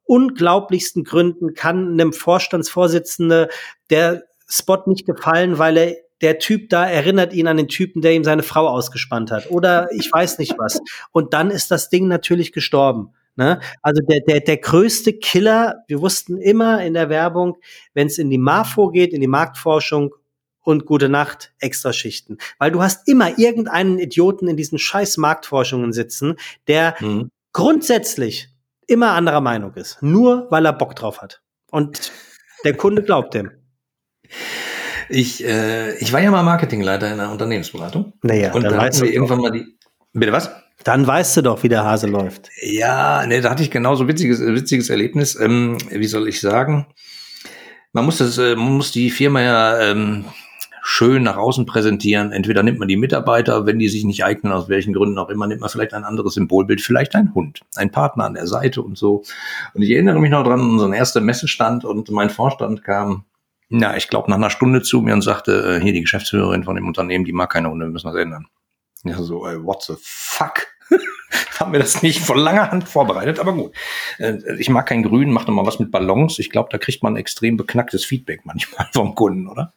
unglaublichsten Gründen kann einem Vorstandsvorsitzende der Spot nicht gefallen, weil er der Typ da erinnert ihn an den Typen, der ihm seine Frau ausgespannt hat. Oder ich weiß nicht was. Und dann ist das Ding natürlich gestorben. Ne? Also der, der, der größte Killer, wir wussten immer in der Werbung, wenn es in die MAFO geht, in die Marktforschung und gute Nacht, Extraschichten. Weil du hast immer irgendeinen Idioten in diesen scheiß Marktforschungen sitzen, der mhm. grundsätzlich immer anderer Meinung ist. Nur weil er Bock drauf hat. Und der Kunde glaubt dem. Ich, äh, ich war ja mal Marketingleiter in einer Unternehmensberatung. Naja, und dann da hatten wir irgendwann mal die. Bitte was? Dann weißt du doch, wie der Hase läuft. Ja, ne, da hatte ich genauso witziges, witziges Erlebnis. Ähm, wie soll ich sagen? Man muss das, äh, man muss die Firma ja ähm, schön nach außen präsentieren. Entweder nimmt man die Mitarbeiter, wenn die sich nicht eignen, aus welchen Gründen auch immer, nimmt man vielleicht ein anderes Symbolbild, vielleicht ein Hund, ein Partner an der Seite und so. Und ich erinnere mich noch dran, unseren ersten Messestand und mein Vorstand kam, na, ich glaube, nach einer Stunde zu mir und sagte, äh, hier die Geschäftsführerin von dem Unternehmen, die mag keine Hunde, wir müssen das ändern. Ja, so, ey, what the fuck? haben wir das nicht von langer Hand vorbereitet, aber gut. Äh, ich mag kein Grün, mach doch mal was mit Ballons. Ich glaube, da kriegt man extrem beknacktes Feedback manchmal vom Kunden, oder?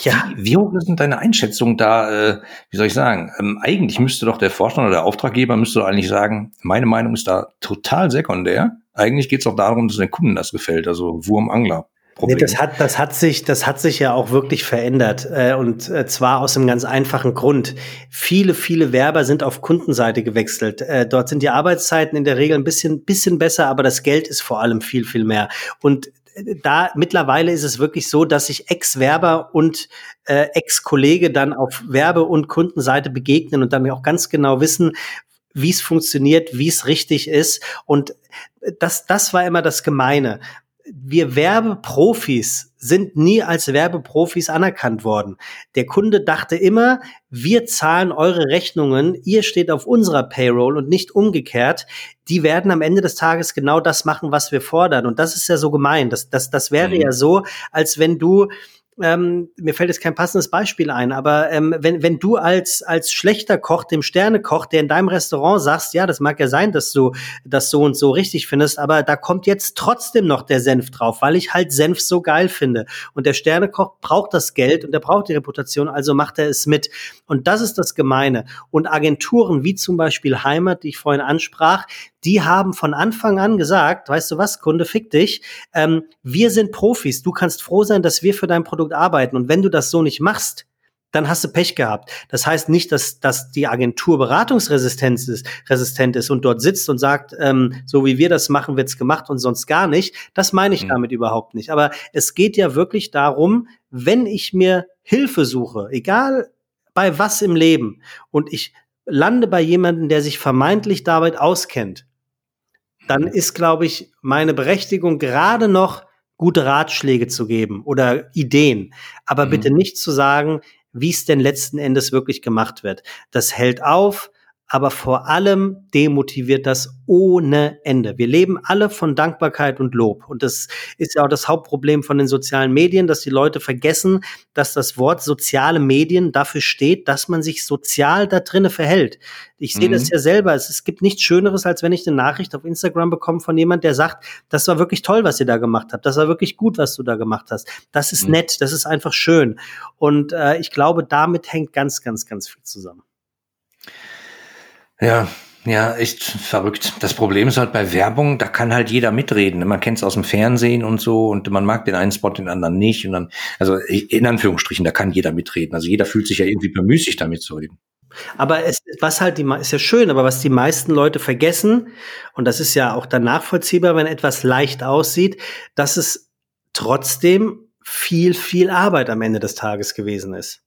Ja, wie hoch sind deine Einschätzungen da? Äh, wie soll ich sagen? Ähm, eigentlich müsste doch der Vorstand oder der Auftraggeber müsste doch eigentlich sagen, meine Meinung ist da total sekundär. Eigentlich geht es doch darum, dass den Kunden das gefällt, also Wurm-Angler. Nee, das hat, das hat sich, das hat sich ja auch wirklich verändert äh, und äh, zwar aus einem ganz einfachen Grund. Viele, viele Werber sind auf Kundenseite gewechselt. Äh, dort sind die Arbeitszeiten in der Regel ein bisschen, bisschen besser, aber das Geld ist vor allem viel, viel mehr. Und da mittlerweile ist es wirklich so, dass sich Ex-Werber und äh, Ex-Kollege dann auf Werbe- und Kundenseite begegnen und dann auch ganz genau wissen, wie es funktioniert, wie es richtig ist. Und das, das war immer das Gemeine wir Werbeprofis sind nie als Werbeprofis anerkannt worden. Der Kunde dachte immer, wir zahlen eure Rechnungen, ihr steht auf unserer Payroll und nicht umgekehrt. Die werden am Ende des Tages genau das machen, was wir fordern. Und das ist ja so gemein. Das, das, das wäre mhm. ja so, als wenn du ähm, mir fällt jetzt kein passendes Beispiel ein, aber ähm, wenn, wenn du als, als schlechter Koch dem Sternekoch, der in deinem Restaurant sagst, ja, das mag ja sein, dass du das so und so richtig findest, aber da kommt jetzt trotzdem noch der Senf drauf, weil ich halt Senf so geil finde. Und der Sternekoch braucht das Geld und er braucht die Reputation, also macht er es mit. Und das ist das Gemeine. Und Agenturen wie zum Beispiel Heimat, die ich vorhin ansprach, die haben von Anfang an gesagt, weißt du was, Kunde, fick dich, ähm, wir sind Profis, du kannst froh sein, dass wir für dein Produkt arbeiten. Und wenn du das so nicht machst, dann hast du Pech gehabt. Das heißt nicht, dass, dass die Agentur beratungsresistent ist, resistent ist und dort sitzt und sagt, ähm, so wie wir das machen, wird's gemacht und sonst gar nicht. Das meine ich mhm. damit überhaupt nicht. Aber es geht ja wirklich darum, wenn ich mir Hilfe suche, egal bei was im Leben, und ich lande bei jemandem, der sich vermeintlich damit auskennt, dann ist, glaube ich, meine Berechtigung gerade noch gute Ratschläge zu geben oder Ideen, aber mhm. bitte nicht zu sagen, wie es denn letzten Endes wirklich gemacht wird. Das hält auf, aber vor allem demotiviert das ohne Ende. Wir leben alle von Dankbarkeit und Lob. Und das ist ja auch das Hauptproblem von den sozialen Medien, dass die Leute vergessen, dass das Wort soziale Medien dafür steht, dass man sich sozial da drinnen verhält. Ich sehe mhm. das ja selber. Es, es, gibt nichts Schöneres, als wenn ich eine Nachricht auf Instagram bekomme von jemand, der sagt, das war wirklich toll, was ihr da gemacht habt. Das war wirklich gut, was du da gemacht hast. Das ist mhm. nett. Das ist einfach schön. Und äh, ich glaube, damit hängt ganz, ganz, ganz viel zusammen. Ja, ja, echt verrückt. Das Problem ist halt bei Werbung, da kann halt jeder mitreden. Man kennt es aus dem Fernsehen und so und man mag den einen Spot, den anderen nicht. Und dann, also in Anführungsstrichen, da kann jeder mitreden. Also jeder fühlt sich ja irgendwie bemüßigt, damit zu reden. Aber es, was halt die, ist ja schön, aber was die meisten Leute vergessen, und das ist ja auch dann nachvollziehbar, wenn etwas leicht aussieht, dass es trotzdem viel, viel Arbeit am Ende des Tages gewesen ist.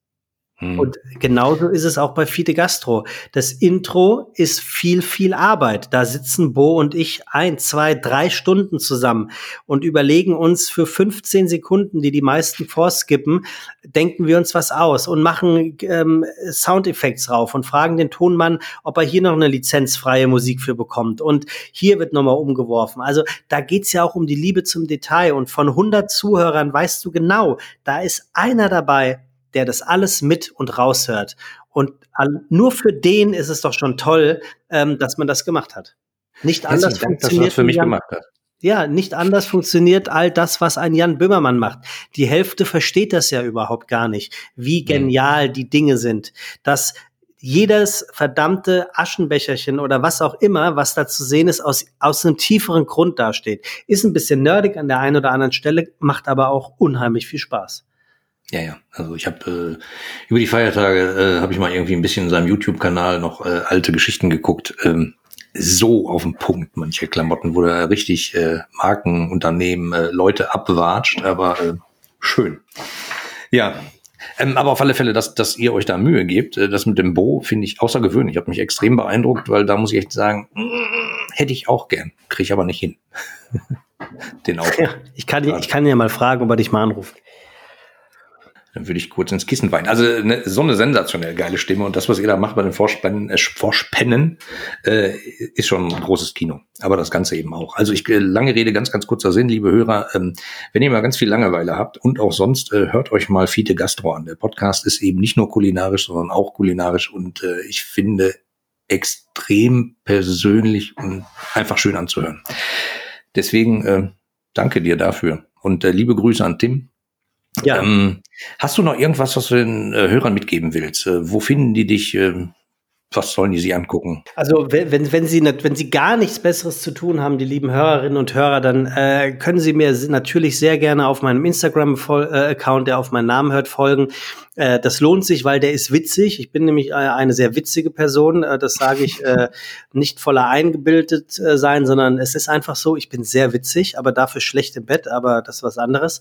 Hm. Und genauso ist es auch bei Fide Gastro. Das Intro ist viel, viel Arbeit. Da sitzen Bo und ich ein, zwei, drei Stunden zusammen und überlegen uns für 15 Sekunden, die die meisten vorskippen, denken wir uns was aus und machen ähm, Soundeffekte drauf und fragen den Tonmann, ob er hier noch eine lizenzfreie Musik für bekommt. Und hier wird nochmal umgeworfen. Also da geht's ja auch um die Liebe zum Detail. Und von 100 Zuhörern weißt du genau, da ist einer dabei, der das alles mit und raushört. Und nur für den ist es doch schon toll, ähm, dass man das gemacht hat. Nicht anders Dank, funktioniert. Dass für mich Jan, gemacht hat. Ja, nicht anders funktioniert all das, was ein Jan Böhmermann macht. Die Hälfte versteht das ja überhaupt gar nicht, wie mhm. genial die Dinge sind. Dass jedes verdammte Aschenbecherchen oder was auch immer, was da zu sehen ist, aus, aus einem tieferen Grund dasteht. Ist ein bisschen nerdig an der einen oder anderen Stelle, macht aber auch unheimlich viel Spaß. Ja, ja. Also ich habe äh, über die Feiertage äh, habe ich mal irgendwie ein bisschen in seinem YouTube-Kanal noch äh, alte Geschichten geguckt. Ähm, so auf den Punkt, manche Klamotten, wo er richtig äh, Marken, Unternehmen, äh, Leute abwatscht, aber äh, schön. Ja, ähm, aber auf alle Fälle, dass, dass ihr euch da Mühe gebt, äh, das mit dem Bo finde ich außergewöhnlich. Ich habe mich extrem beeindruckt, weil da muss ich echt sagen, mm, hätte ich auch gern, kriege ich aber nicht hin. Den auch. Ja, ich kann, ich kann ja mal fragen, ob er dich mal anruft. Dann würde ich kurz ins Kissen weinen. Also ne, so eine sensationell geile Stimme und das, was ihr da macht bei den Vorspennen, äh, Vorspennen äh, ist schon ein großes Kino. Aber das Ganze eben auch. Also ich äh, lange Rede, ganz, ganz kurzer Sinn, liebe Hörer. Ähm, wenn ihr mal ganz viel Langeweile habt und auch sonst, äh, hört euch mal Fiete Gastro an. Der Podcast ist eben nicht nur kulinarisch, sondern auch kulinarisch und äh, ich finde extrem persönlich und einfach schön anzuhören. Deswegen äh, danke dir dafür und äh, liebe Grüße an Tim. Ja. Ähm, hast du noch irgendwas, was du den äh, Hörern mitgeben willst? Äh, wo finden die dich? Äh, was sollen die sich angucken? Also wenn, wenn, Sie, wenn Sie gar nichts Besseres zu tun haben, die lieben Hörerinnen und Hörer, dann äh, können Sie mir natürlich sehr gerne auf meinem Instagram-Account, der auf meinen Namen hört, folgen. Äh, das lohnt sich, weil der ist witzig. Ich bin nämlich äh, eine sehr witzige Person. Äh, das sage ich äh, nicht voller eingebildet äh, sein, sondern es ist einfach so, ich bin sehr witzig, aber dafür schlecht im Bett, aber das ist was anderes.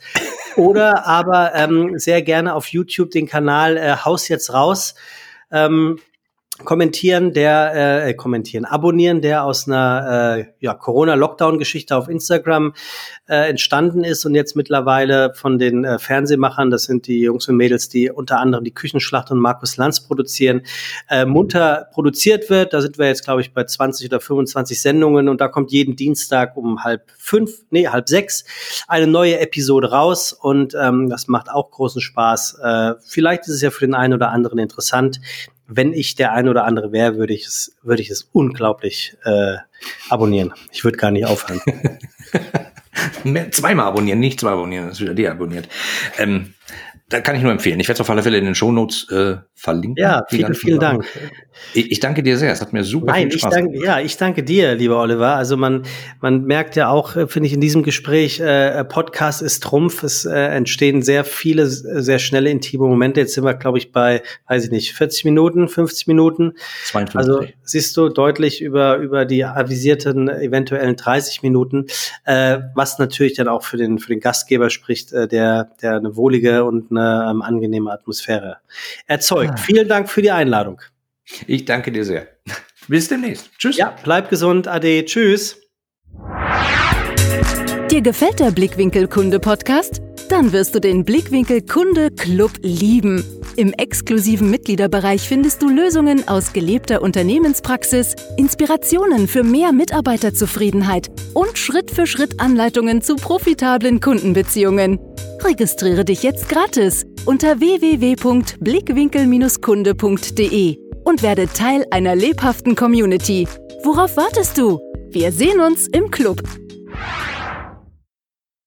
Oder aber ähm, sehr gerne auf YouTube den Kanal äh, Haus jetzt raus. Ähm, kommentieren, der äh, kommentieren, abonnieren, der aus einer äh, ja, Corona-Lockdown-Geschichte auf Instagram äh, entstanden ist und jetzt mittlerweile von den äh, Fernsehmachern, das sind die Jungs und Mädels, die unter anderem die Küchenschlacht und Markus Lanz produzieren, äh, munter produziert wird. Da sind wir jetzt, glaube ich, bei 20 oder 25 Sendungen und da kommt jeden Dienstag um halb fünf, nee, halb sechs eine neue Episode raus und ähm, das macht auch großen Spaß. Äh, vielleicht ist es ja für den einen oder anderen interessant wenn ich der ein oder andere wäre, würde ich es, würde ich es unglaublich äh, abonnieren. Ich würde gar nicht aufhören. Zweimal abonnieren, nicht zwei abonnieren, das ist wieder deabonniert. Ähm, da kann ich nur empfehlen. Ich werde es auf alle Fälle in den Shownotes äh, verlinken. Ja, vielen, vielen Dank. Ich, ich, danke dir sehr. Es hat mir super Nein, viel Spaß ich danke, Ja, ich danke dir, lieber Oliver. Also man, man merkt ja auch, äh, finde ich, in diesem Gespräch, äh, Podcast ist Trumpf. Es äh, entstehen sehr viele, sehr schnelle, intime Momente. Jetzt sind wir, glaube ich, bei, weiß ich nicht, 40 Minuten, 50 Minuten. 52. Also siehst du deutlich über, über die avisierten eventuellen 30 Minuten, äh, was natürlich dann auch für den, für den Gastgeber spricht, äh, der, der eine wohlige und eine ähm, angenehme Atmosphäre erzeugt. Ah. Vielen Dank für die Einladung. Ich danke dir sehr. Bis demnächst. Tschüss. Ja, bleib gesund. Ade. Tschüss. Dir gefällt der Blickwinkel Kunde Podcast? Dann wirst du den Blickwinkel Kunde Club lieben. Im exklusiven Mitgliederbereich findest du Lösungen aus gelebter Unternehmenspraxis, Inspirationen für mehr Mitarbeiterzufriedenheit und Schritt für Schritt Anleitungen zu profitablen Kundenbeziehungen. Registriere dich jetzt gratis unter www.blickwinkel-kunde.de und werde Teil einer lebhaften Community. Worauf wartest du? Wir sehen uns im Club.